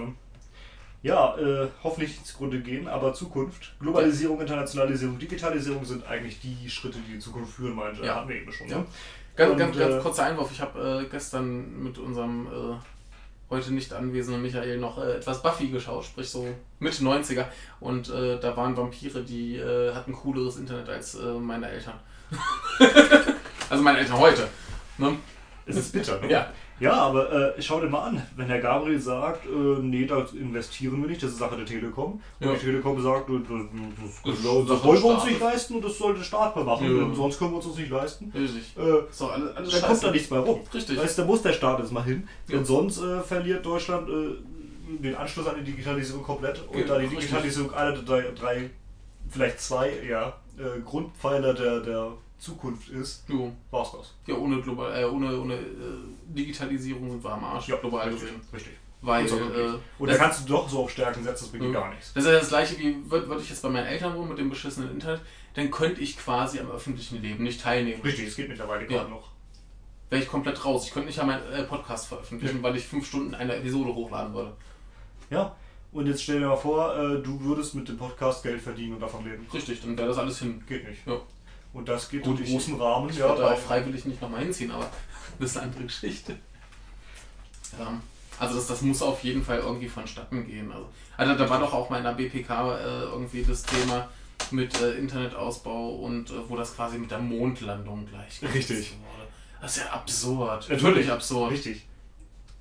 Ja, äh, hoffentlich nicht zugrunde gehen, aber Zukunft. Globalisierung, Internationalisierung, Digitalisierung sind eigentlich die Schritte, die die Zukunft führen, meinte. Ja. Hatten wir eben schon. Ja. Ne? Ganz, Und, ganz, ganz äh, kurzer Einwurf. Ich habe äh, gestern mit unserem äh, heute nicht anwesenden Michael noch äh, etwas Buffy geschaut, sprich so Mitte 90er. Und da waren Vampire, die hatten cooleres Internet als meine Eltern. also meine Eltern heute. Ne? Es ist bitter, ne? Ja. Ja, aber äh, schau dir mal an, wenn der Gabriel sagt, äh, nee, da investieren wir nicht, das ist Sache der Telekom. Und Ja. die Telekom sagt, das, das, Das das, wollen wir uns nicht leisten und das sollte der Staat mal machen, Ja. sonst können wir uns das nicht leisten. Richtig. Äh, doch alles, alles da kommt da nichts mehr rum. Richtig. Weißt, da muss der Staat jetzt mal hin, Ja. denn sonst äh, verliert Deutschland äh, den Anschluss an die Digitalisierung komplett. Und Ja, da die. Digitalisierung einer der drei, drei vielleicht zwei ja, äh, Grundpfeiler der, der Zukunft ist, Jo. war's das. Ja, ohne, global, äh, ohne, ohne äh, Digitalisierung sind wir am Arsch, global richtig, gesehen. Richtig. Weil, Und, so äh, und da kannst du doch so auf Stärken setzen, das bringt Ja. gar nichts. Das ist ja das gleiche wie, würde würd ich jetzt bei meinen Eltern wohnen mit dem beschissenen Internet, dann könnte ich quasi am öffentlichen Leben nicht teilnehmen. Richtig, es geht mittlerweile Ja. gerade noch. Wäre ich komplett raus. Ich könnte nicht einmal meinen äh, Podcast veröffentlichen, weil ich fünf Stunden eine Episode hochladen würde. Ja, Und jetzt stell dir mal vor, äh, du würdest mit dem Podcast Geld verdienen und davon leben. Richtig, dann wäre das alles hin. Geht nicht. Ja. Und das geht Gut, im ich- großen Rahmen. Ich ja, würde auch freiwillig nicht nochmal hinziehen, aber das ist eine andere Geschichte. Ja, also das, das muss auf jeden Fall irgendwie vonstatten gehen. Also, also da war doch auch mal in der BPK äh, irgendwie das Thema mit äh, Internetausbau und äh, wo das quasi mit der Mondlandung gleichgesetzt Richtig. wurde. Das ist ja absurd. Natürlich. Absurd. Richtig.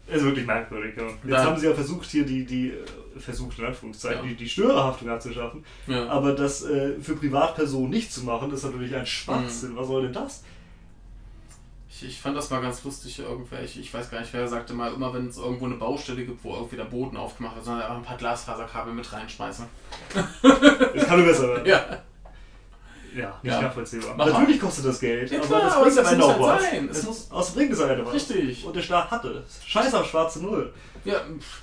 Das ist wirklich merkwürdig. Ja. Jetzt Da- haben sie ja versucht, hier die, die äh, versucht in Anführungszeichen, Ja. die, die Störerhaftung abzuschaffen. Ja. Aber das äh, für Privatpersonen nicht zu machen, ist natürlich ein Mhm. Schwachsinn. Was soll denn das? Ich, ich fand das mal ganz lustig, irgendwer, ich, ich weiß gar nicht, wer sagte mal, immer wenn es irgendwo eine Baustelle gibt, wo irgendwie der Boden aufgemacht wird, sondern einfach ein paar Glasfaserkabel mit reinschmeißen. Es kann nur besser werden. Ja, Ja, nicht Ja. nachvollziehbar. Mach mal. Natürlich kostet das Geld, Ja, aber klar, das aber bringt das am Ende muss auch halt was. sein. Es Es muss- aus bringt es am Ende was. richtig. Und der Staat hatte es. Scheiß auf schwarze Null. Ja, pff,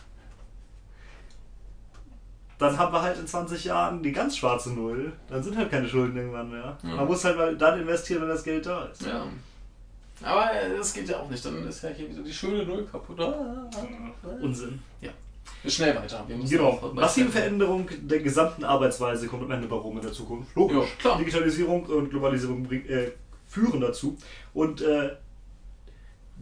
Dann haben wir halt in 20 Jahren die ganz schwarze Null. Dann sind halt keine Schulden irgendwann mehr. Ja. Man muss halt mal dann investieren, wenn das Geld da ist. ja. Aber äh, das geht ja auch nicht, dann ist ja hier wieder die schöne Null kaputt. Ah. Unsinn. Schnell weiter. Genau. Massive Veränderung der gesamten Arbeitsweise kommt am Ende bei rum in der Zukunft. Logisch. Ja, klar. Digitalisierung und Globalisierung bring, äh, führen dazu. Und äh,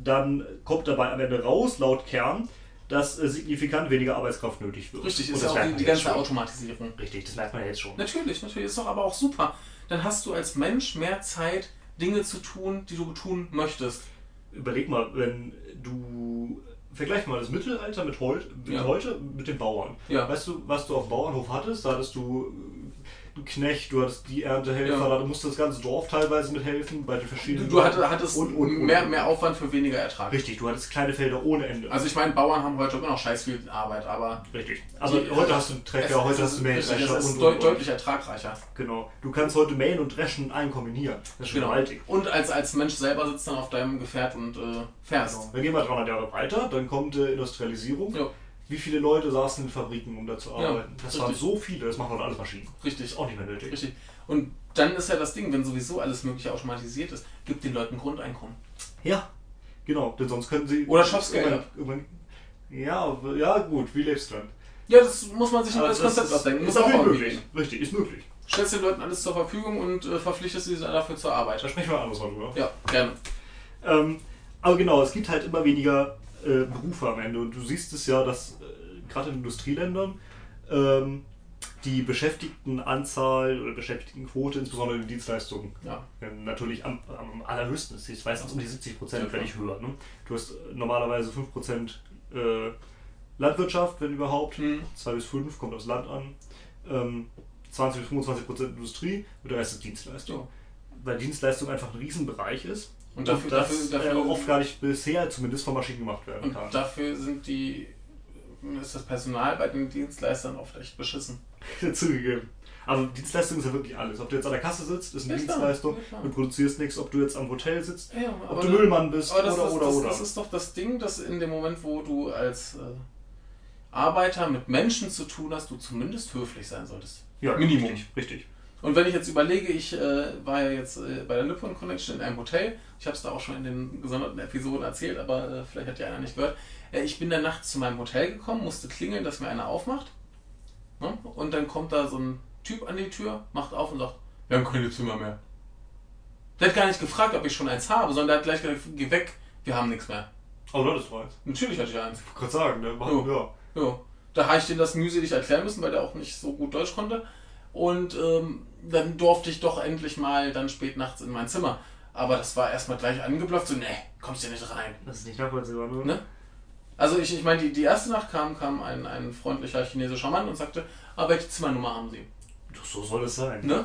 dann kommt dabei am Ende raus, laut Kern, dass äh, signifikant weniger Arbeitskraft nötig wird. Richtig, Und ist das ja auch die, die ganze schon. Automatisierung. Richtig, das merkt man jetzt schon. Natürlich, natürlich, ist doch aber auch super. Dann hast du als Mensch mehr Zeit, Dinge zu tun, die du tun möchtest. Überleg mal, wenn du. Vergleich mal das Mittelalter mit, heut, mit Ja. heute mit den Bauern. Ja. Weißt du, was du auf dem Bauernhof hattest? Da hattest du Knecht, du hattest die Erntehelfer, Ja. da musste das ganze Dorf teilweise mithelfen bei den Du, verschiedenen. du hattest, hattest und, und, und, mehr, und. mehr Aufwand für weniger Ertrag. Richtig, du hattest kleine Felder ohne Ende. Also ich meine, Bauern haben heute immer noch scheiß viel Arbeit, aber Richtig. Aber die- heute hast du einen Trecker, es- heute es hast du ist- Mähdrescher richtig, Es ist und, deut- und, und. deutlich ertragreicher. Genau. Du kannst heute mähen und dreschen in einen kombinieren. Das ist schon Genau. gewaltig. Und als, als Mensch selber sitzt dann auf deinem Gefährt und äh, fährst. Genau. Dann gehen wir 300 Jahre weiter, dann kommt äh, Industrialisierung. Ja, Wie viele Leute saßen in Fabriken, um da zu Ja, arbeiten? das waren richtig. so viele, das machen heute alles Maschinen. richtig. Ist auch nicht mehr nötig. Richtig. Und dann ist ja das Ding, wenn sowieso alles mögliche automatisiert ist, gibt den Leuten Grundeinkommen. Ja, genau, denn sonst können sie. Oder schaffst Geld ab. Ja, ja, gut, wie lebst du dann? Ja, das muss man sich als das Konzept ist- abdenken. Muss Ist auch möglich. gehen. Richtig, ist möglich. Stellst den Leuten alles zur Verfügung und äh, verpflichtest sie dafür zur Arbeit. Da sprechen wir anders mal drüber. Ja, gerne. Ähm, aber genau, es gibt halt immer weniger äh, Berufe am Ende. Und du siehst es ja, dass äh, gerade in Industrieländern ähm, die Beschäftigtenanzahl oder Beschäftigtenquote, insbesondere in den Dienstleistungen, Ja. äh, natürlich am, am allerhöchsten ist. Ich weiß, um die 70 Ja, Prozent, wenn nicht höher. Ne? Du hast normalerweise 5 Prozent äh, Landwirtschaft, wenn überhaupt. Hm. 2 bis 5 kommt aufs Land an. Ähm, 20 bis 25 Prozent Industrie und der Rest ist Dienstleistung. So. Weil Dienstleistung einfach ein Riesenbereich ist. Und dafür, das dafür, dafür, äh, oft gar nicht bisher zumindest von Maschinen gemacht werden kann. und dafür sind die ist das Personal bei den Dienstleistern oft echt beschissen. Zugegeben. Aber Dienstleistung ist ja wirklich alles. Ob du jetzt an der Kasse sitzt, ist eine Ja. Dienstleistung. Ja. Du produzierst nichts. Ob du jetzt am Hotel sitzt, Ja, ob du Müllmann bist aber das, oder, das, oder, das, oder. das ist doch das Ding, dass in dem Moment, wo du als äh, Arbeiter mit Menschen zu tun hast, du zumindest höflich sein solltest. ja, Minimum. Richtig, richtig. Und wenn ich jetzt überlege, ich äh, war ja jetzt äh, bei der Nippon Connection in einem Hotel. Ich habe es da auch schon in den gesonderten Episoden erzählt, aber äh, vielleicht hat ja einer nicht gehört. Äh, ich bin dann nachts zu meinem Hotel gekommen, musste klingeln, dass mir einer aufmacht. Ne? Und dann kommt da so ein Typ an die Tür, macht auf und sagt, wir haben keine Zimmer mehr. Der hat gar nicht gefragt, ob ich schon eins habe, sondern der hat gleich gesagt, geh weg, wir haben nichts mehr. Oh, das ist eins. Natürlich hatte ich eins. Ich wollte gerade sagen, ne? Jo. ja. Da habe ich den das mühselig erklären müssen, weil der auch nicht so gut Deutsch konnte. Und ähm, dann durfte ich doch endlich mal dann spät nachts in mein Zimmer. Aber das war erstmal gleich angeblockt, so, ne, kommst ja nicht rein. Das ist nicht nachvollziehbar, ne? Ne? Also ich, ich meine, die, die erste Nacht kam, kam ein, ein freundlicher chinesischer Mann und sagte, ah, welche Zimmernummer haben Sie? So soll es sein. Ne?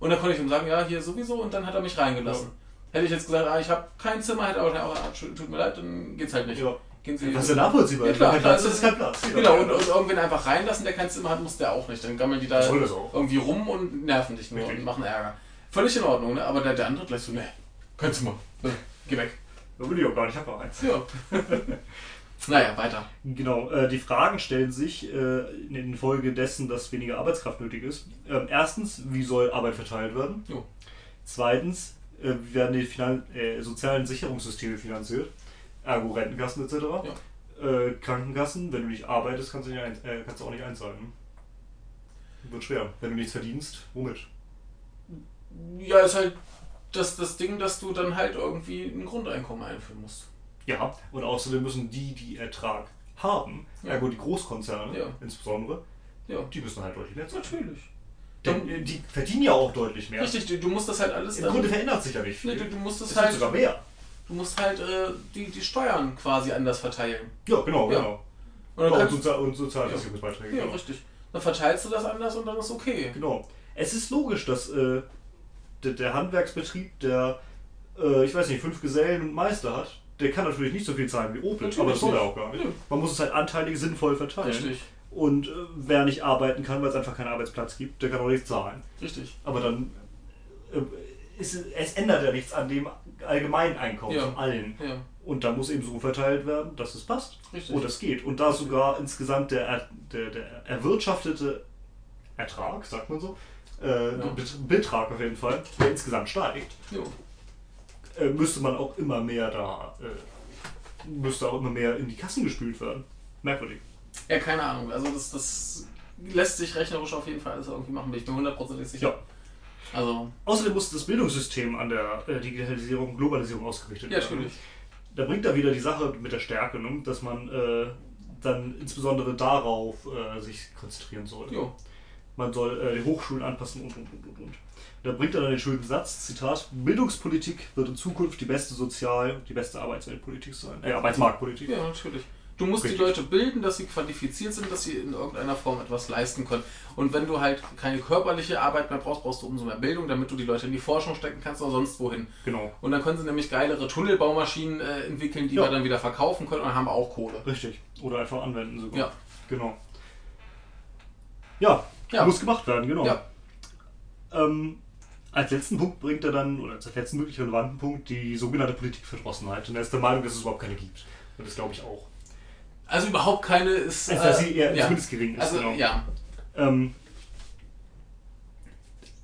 Und dann konnte ich ihm sagen, ja, hier sowieso, und dann hat er mich reingelassen. Hätte ich jetzt gesagt, ah, ich habe kein Zimmer, hätte er auch, auch ah, tut mir leid, dann geht's halt nicht. Ja. Gehen Sie Das ist ja nachvollziehbar. Ja, klar, Kein Platz, also- das ist kein Platz. Genau, und, und irgendwen einfach reinlassen, der kein Zimmer hat, muss der auch nicht. Dann gammeln die da irgendwie rum und nerven dich nur Richtig. und machen Ärger. Völlig in Ordnung, ne? aber der, der andere gleich so, ne, kein Zimmer. Ne, Geh weg. Da will ich auch gar nicht, ich habe auch eins. Ja. naja, weiter. Genau, äh, die Fragen stellen sich äh, in Folge dessen, dass weniger Arbeitskraft nötig ist. Ähm, erstens, wie soll Arbeit verteilt werden? Jo. Zweitens, äh, wie werden die Finan äh, sozialen Sicherungssysteme finanziert? Ergo Rentenkassen etc. Ja. Äh, Krankenkassen, wenn du nicht arbeitest, kannst du, nicht ein, äh, kannst du auch nicht einzahlen. Ne? Wird schwer. Wenn du nichts verdienst, womit? Ja, ist halt das, das Ding, dass du dann halt irgendwie ein Grundeinkommen einführen musst. Ja, und außerdem müssen die, die Ertrag haben, Ja. gut, die Großkonzerne Ja. insbesondere, Ja, die müssen halt deutlich mehr zahlen. natürlich. Denn äh, die verdienen ja auch deutlich mehr. Richtig, du, du musst das halt alles Im. Grunde verändert sich ja nicht Nee, viel. du, du musst es es halt. sogar mehr. Du musst halt äh, die, die Steuern quasi anders verteilen. Ja, genau, Ja. genau. Und Ja, und, Sozial und Sozialversicherungsbeiträge. ja, genau. richtig. Dann verteilst du das anders und dann ist okay. Genau. Es ist logisch, dass äh, der, der Handwerksbetrieb, der, äh, ich weiß nicht, fünf Gesellen und Meister hat, der kann natürlich nicht so viel zahlen wie Opel, Natürlich aber das soll er auch gar nicht. Nö. Man muss es halt anteilig sinnvoll verteilen. Richtig, Und äh, wer nicht arbeiten kann, weil es einfach keinen Arbeitsplatz gibt, der kann auch nicht zahlen. richtig. Aber dann äh, ist, es- es ändert ja nichts an dem allgemeinen Einkommen Ja. von allen. Ja, Und da muss eben so verteilt werden, dass es passt. Richtig. Und das geht. Und da sogar insgesamt der, er- der, der erwirtschaftete Ertrag, sagt man so, äh, der Bet- Betrag auf jeden Fall, der insgesamt steigt, äh, müsste man auch immer mehr da, äh, müsste auch immer mehr in die Kassen gespült werden. Merkwürdig. ja, keine Ahnung. Also das, das lässt sich rechnerisch auf jeden Fall alles irgendwie machen, bin ich mir hundertprozentig sicher. Ja. Also, Außerdem muss das Bildungssystem an der äh, Digitalisierung, Globalisierung ausgerichtet ja, werden. natürlich. Da bringt er wieder die Sache mit der Stärke, ne? dass man äh, dann insbesondere darauf äh, sich konzentrieren soll. Jo. Man soll äh, die Hochschulen anpassen und und und und und. Da bringt er dann den schönen Satz, Zitat, Bildungspolitik wird in Zukunft die beste Sozial-, die beste Arbeitsweltpolitik sein. Äh, Arbeitsmarktpolitik. Ja, natürlich. Du musst Richtig. die Leute bilden, dass sie qualifiziert sind, dass sie in irgendeiner Form etwas leisten können. Und wenn du halt keine körperliche Arbeit mehr brauchst, brauchst du umso mehr Bildung, damit du die Leute in die Forschung stecken kannst oder sonst wohin. Genau. Und dann können sie nämlich geilere Tunnelbaumaschinen äh, entwickeln, die Ja. wir dann wieder verkaufen können und haben auch Kohle. Richtig. Oder einfach anwenden sogar. Ja. Genau. Ja, Ja. muss gemacht werden, genau. Ja. Ähm, als letzten Punkt bringt er dann, oder als letzten wirklich relevanten Punkt, die sogenannte Politikverdrossenheit. Und er ist der Meinung, dass es überhaupt keine gibt. Und das glaube ich auch. Also überhaupt keine ist. Also, dass sie eher zumindest gering ist, Also genau. ja. Ähm,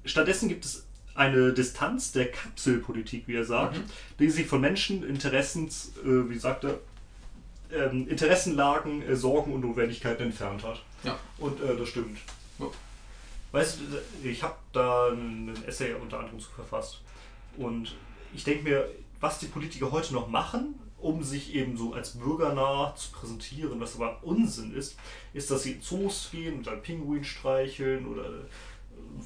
stattdessen gibt es eine Distanz der Kapselpolitik, wie er sagt, Mhm. die sich von Menschen, Interessens, äh, wie sagt er, ähm, Interessenlagen, äh, Sorgen und Notwendigkeiten entfernt hat. Ja. Und äh, das stimmt. Ja. Weißt du, ich habe da einen Essay unter anderem zu verfasst. Und ich denke mir, was die Politiker heute noch machen, um sich eben so als bürgernah zu präsentieren, was aber Unsinn ist, ist, dass sie in Zoos gehen und dann Pinguin streicheln oder äh,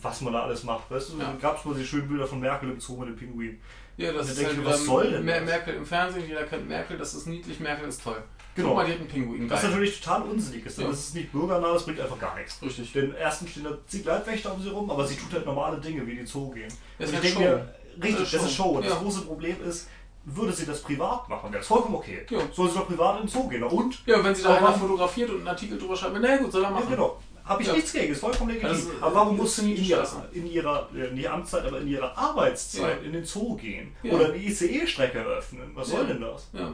was man da alles macht. Weißt du, Ja. dann gab es mal die schönen Bilder von Merkel im Zoo mit dem Pinguin. Ja, das ist halt was soll denn Mer? Merkel im Fernsehen, jeder kennt Merkel, das ist niedlich, Merkel ist toll. Genau. Guck mal, die hat einen Pinguin. Was natürlich total unsinnig ist, denn Ja. das ist nicht bürgernah, das bringt einfach gar nichts. Richtig. Denn erstens stehen da zig Leibwächter um sie rum, aber sie tut halt normale Dinge, wie die Zoo gehen. Das ist ich halt denke Show. mir, richtig, Das ist das ist Show. Und Ja. das große Problem ist, würde sie das privat machen, wäre das vollkommen okay. Ja. Soll sie doch privat in den Zoo gehen. Na und? Ja, wenn sie da einer fotografiert und einen Artikel drüber schreibt, na gut, soll er Ja, machen. genau. Habe ich Ja. nichts gegen, ist vollkommen legitim. Also, aber warum muss sie in nicht ihrer, in ihrer, äh, nicht Amtszeit, aber in ihrer Arbeitszeit Ja. in den Zoo gehen? Ja. Oder eine ICE-Strecke eröffnen? Was soll Ja. denn das? Ja,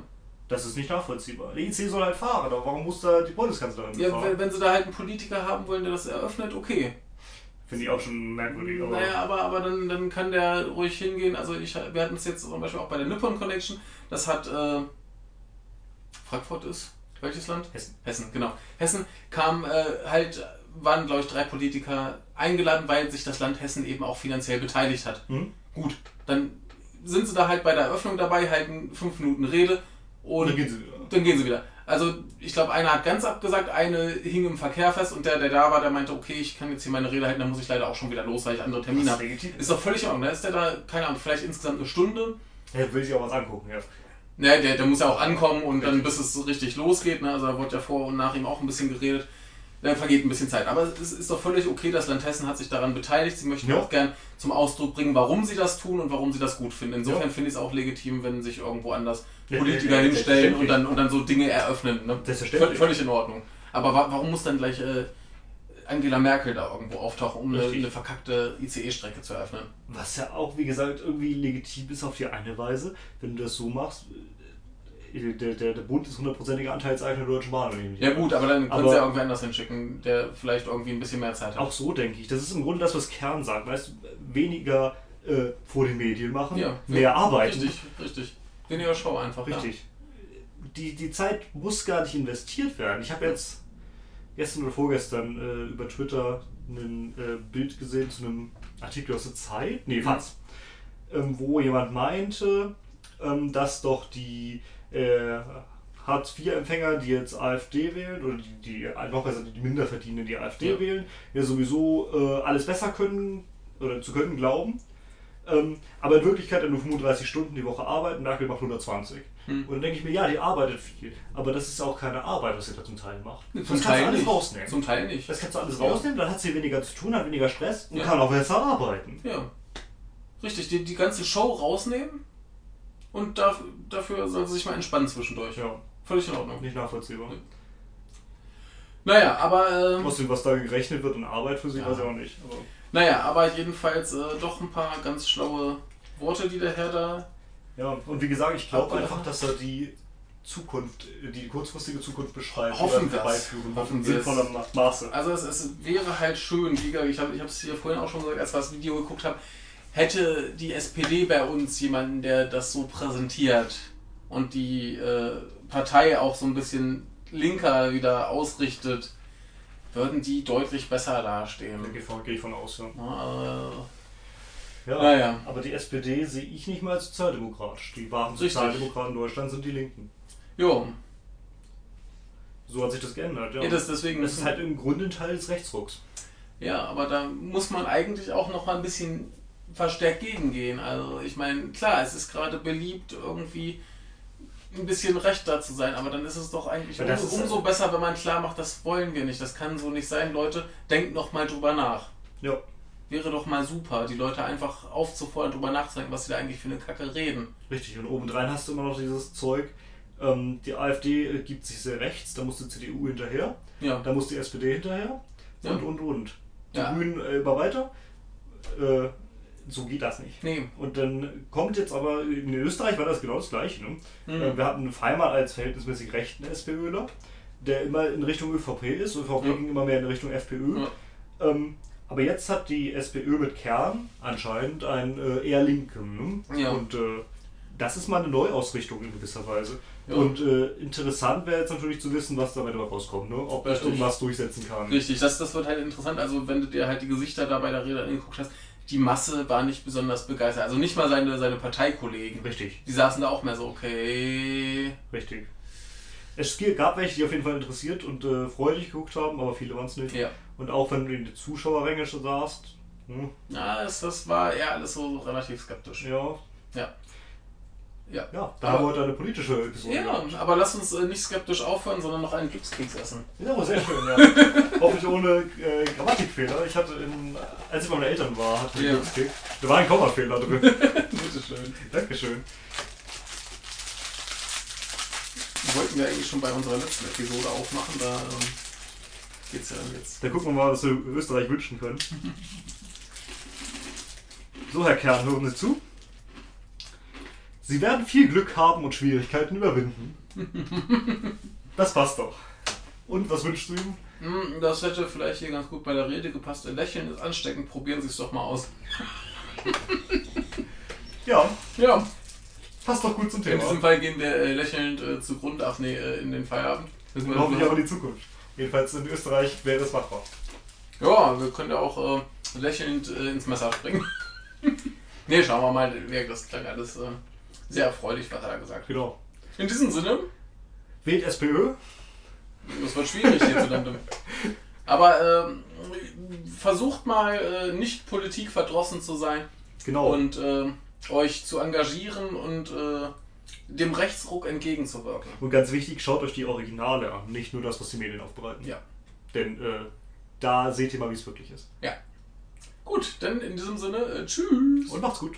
Das ist nicht nachvollziehbar. Die ICE soll halt fahren, aber warum muss da die Bundeskanzlerin ja fahren? wenn, wenn sie da halt einen Politiker haben wollen, der das eröffnet, okay. Finde ich auch schon merkwürdig. Aber Naja, aber, aber dann, dann kann der ruhig hingehen. Also ich, wir hatten es jetzt zum Beispiel auch bei der Nippon Connection. Das hat äh, Frankfurt ist. Welches Land? Hessen. Hessen, genau. Hessen kam äh, halt, waren glaube ich drei Politiker eingeladen, weil sich das Land Hessen eben auch finanziell beteiligt hat. Hm? Gut, dann sind sie da halt bei der Eröffnung dabei, halten fünf Minuten Rede und Und dann gehen sie wieder. dann gehen sie wieder. Also ich glaube, einer hat ganz abgesagt, eine hing im Verkehr fest und der, der da war, der meinte, okay, ich kann jetzt hier meine Rede halten, dann muss ich leider auch schon wieder los, weil ich andere Termine habe. Ist doch völlig in Ordnung. Da ist der da, keine Ahnung, vielleicht insgesamt eine Stunde. Er will sich auch was angucken, ja. Ne, der, der muss ja auch ankommen und dann bis es so richtig losgeht. Ne? Also da wurde ja vor und nach ihm auch ein bisschen geredet. Dann vergeht ein bisschen Zeit. Aber es ist doch völlig okay, das Land Hessen hat sich daran beteiligt. Sie möchten Ja. auch gern zum Ausdruck bringen, warum sie das tun und warum sie das gut finden. Insofern Ja. finde ich es auch legitim, wenn sich irgendwo anders Politiker ja, ja, hinstellen und dann, und dann so Dinge eröffnen. Ne? Selbstverständlich. Völlig, völlig in Ordnung. Aber wa warum muss dann gleich äh, Angela Merkel da irgendwo auftauchen, um eine, eine verkackte ICE-Strecke zu eröffnen? Was ja auch, wie gesagt, irgendwie legitim ist auf die eine Weise, wenn du das so machst. Äh, Der, der, der Bund ist hundertprozentiger Anteilseigner der Deutschen Bahn. Ja gut, aber dann können sie ja irgendwer anders hinschicken, der vielleicht irgendwie ein bisschen mehr Zeit hat. Auch so denke ich. Das ist im Grunde das, was Kern sagt. Weißt du, weniger äh, vor den Medien machen, Ja, mehr arbeiten. Richtig, richtig. Weniger Show einfach. Richtig. die, die Zeit muss gar nicht investiert werden. Ich habe jetzt gestern oder vorgestern äh, über Twitter ein äh, Bild gesehen zu einem Artikel aus der Zeit, nee, was, ähm, wo jemand meinte, ähm, dass doch die äh, Hartz-IV-Empfänger, die jetzt AfD wählen, oder die, die noch besser die Minderverdienenden, die AfD Ja. wählen, ja sowieso äh, alles besser können oder zu können glauben. Ähm, aber in Wirklichkeit nur 35 Stunden die Woche arbeiten, Merkel macht 120. Hm. Und dann denke ich mir, ja, die arbeitet viel, aber das ist auch keine Arbeit, was sie da zum Teil macht. Zum das kannst Teil du alles nicht. rausnehmen. Zum Teil nicht. das kannst du alles Ja. rausnehmen, dann hat sie weniger zu tun, hat weniger Stress und Ja. kann auch besser arbeiten. Ja. Richtig, die, die ganze Show rausnehmen und da, dafür soll sie sich mal entspannen zwischendurch. Ja, Völlig in Ordnung. nicht nachvollziehbar. Naja, aber äh, Außerdem, was da gerechnet wird und Arbeit für sie, Ja. weiß ich auch nicht. Aber naja, aber jedenfalls äh, doch ein paar ganz schlaue Worte, die der Herr da. Ja, und wie gesagt, ich glaube einfach, dass er die Zukunft, die kurzfristige Zukunft beschreibt. Hoffen wir's. herbeiführen Hoffen sinnvollem Ma- Maße. Also es, es wäre halt schön, wie gesagt, ich habe es hier vorhin auch schon gesagt, als wir das Video geguckt haben, hätte die SPD bei uns jemanden, der das so präsentiert und die äh, Partei auch so ein bisschen linker wieder ausrichtet, würden die deutlich besser dastehen. Da gehe ich von aus, ja. Äh, ja. Naja. Aber die SPD sehe ich nicht mal als sozialdemokratisch. Die wahren. Sozialdemokraten in Deutschland sind die Linken. jo, So hat sich das geändert, ja. ja, das deswegen. das ist halt im Grunde ein Teil des Rechtsrucks. Ja, aber da muss man eigentlich auch noch mal ein bisschen verstärkt gegengehen. Also ich meine, klar, es ist gerade beliebt, irgendwie ein bisschen rechter zu sein, aber dann ist es doch eigentlich umso, ist- umso besser, wenn man klar macht, das wollen wir nicht, das kann so nicht sein. Leute, denkt noch mal drüber nach. Ja. Wäre doch mal super, die Leute einfach aufzufordern, drüber nachzudenken, was sie da eigentlich für eine Kacke reden. Richtig, und obendrein hast du immer noch dieses Zeug, ähm, die AfD äh, gibt sich sehr rechts, da muss die CDU hinterher, Ja, da muss die SPD hinterher und, Ja. und, und. Die Ja. Grünen äh, immer weiter. Äh, so geht das nicht. nee. Und dann kommt jetzt aber, in Österreich war das genau das Gleiche. Ne? Mhm. Wir hatten Feimann als verhältnismäßig rechten SPÖler, der immer in Richtung ÖVP ist. ÖVP Ja. ging immer mehr in Richtung FPÖ. Ja. Ähm, aber jetzt hat die SPÖ mit Kern anscheinend einen äh, eher linken. Ne? Ja. Und äh, das ist mal eine Neuausrichtung in gewisser Weise. Ja. Und äh, interessant wäre jetzt natürlich zu wissen, was dabei dabei rauskommt. Ne? Ob er irgendwas durchsetzen kann. Richtig, das, das wird halt interessant. Also, wenn du dir halt die Gesichter da bei der Rede angeguckt hast, die Masse war nicht besonders begeistert. Also, nicht mal seine, seine Parteikollegen. Richtig. Die saßen da auch mehr so, okay. Richtig. Es gab welche, die auf jeden Fall interessiert und äh, freudig geguckt haben, aber viele waren es nicht. Ja. Und auch wenn du in die Zuschauerränge schon saßt, hm, Ja, das, das war eher alles so relativ skeptisch. ja, Ja. Ja. ja, da Aber- haben wir heute eine politische Episode. Ja, gehabt. aber lass uns äh, nicht skeptisch aufhören, sondern noch einen Glückskeks essen. Ja, sehr schön, ja. Hoffentlich ohne äh, Grammatikfehler. Ich hatte, in, als ich bei meinen Eltern war, hatte ich Ja. einen Glückskick. Da war ein Kommafehler drin. Bitteschön. Dankeschön. Wollten wir eigentlich schon bei unserer letzten Episode aufmachen, da ähm, geht's ja dann jetzt. Dann gucken wir mal, was wir Österreich wünschen können. So, Herr Kern, hören Sie zu. Sie werden viel Glück haben und Schwierigkeiten überwinden. Das passt doch. Und was wünschst du ihm? Hm, das hätte vielleicht hier ganz gut bei der Rede gepasst. Lächeln ist ansteckend, probieren Sie es doch mal aus. Ja, Ja, passt doch gut zum in Thema. diesem Fall gehen wir äh, lächelnd äh, zugrunde. Ach nee, äh, in den Feierabend. Müssen wir- Hoffentlich auch in die Zukunft. Jedenfalls in Österreich wäre es machbar. Ja, wir können ja auch äh, lächelnd äh, ins Messer springen. nee, schauen wir mal. Ja, Das klang alles äh, sehr erfreulich, was er da gesagt hat. Genau. In diesem Sinne, Wählt SPÖ. das wird schwierig hierzulande. Aber ähm, versucht mal äh, nicht politikverdrossen zu sein Genau. und äh, euch zu engagieren und äh, dem Rechtsruck entgegenzuwirken. Und ganz wichtig, schaut euch die Originale an, nicht nur das, was die Medien aufbereiten. Ja. Denn äh, da seht ihr mal, wie es wirklich ist. Gut, dann in diesem Sinne, äh, tschüss. Und macht's gut.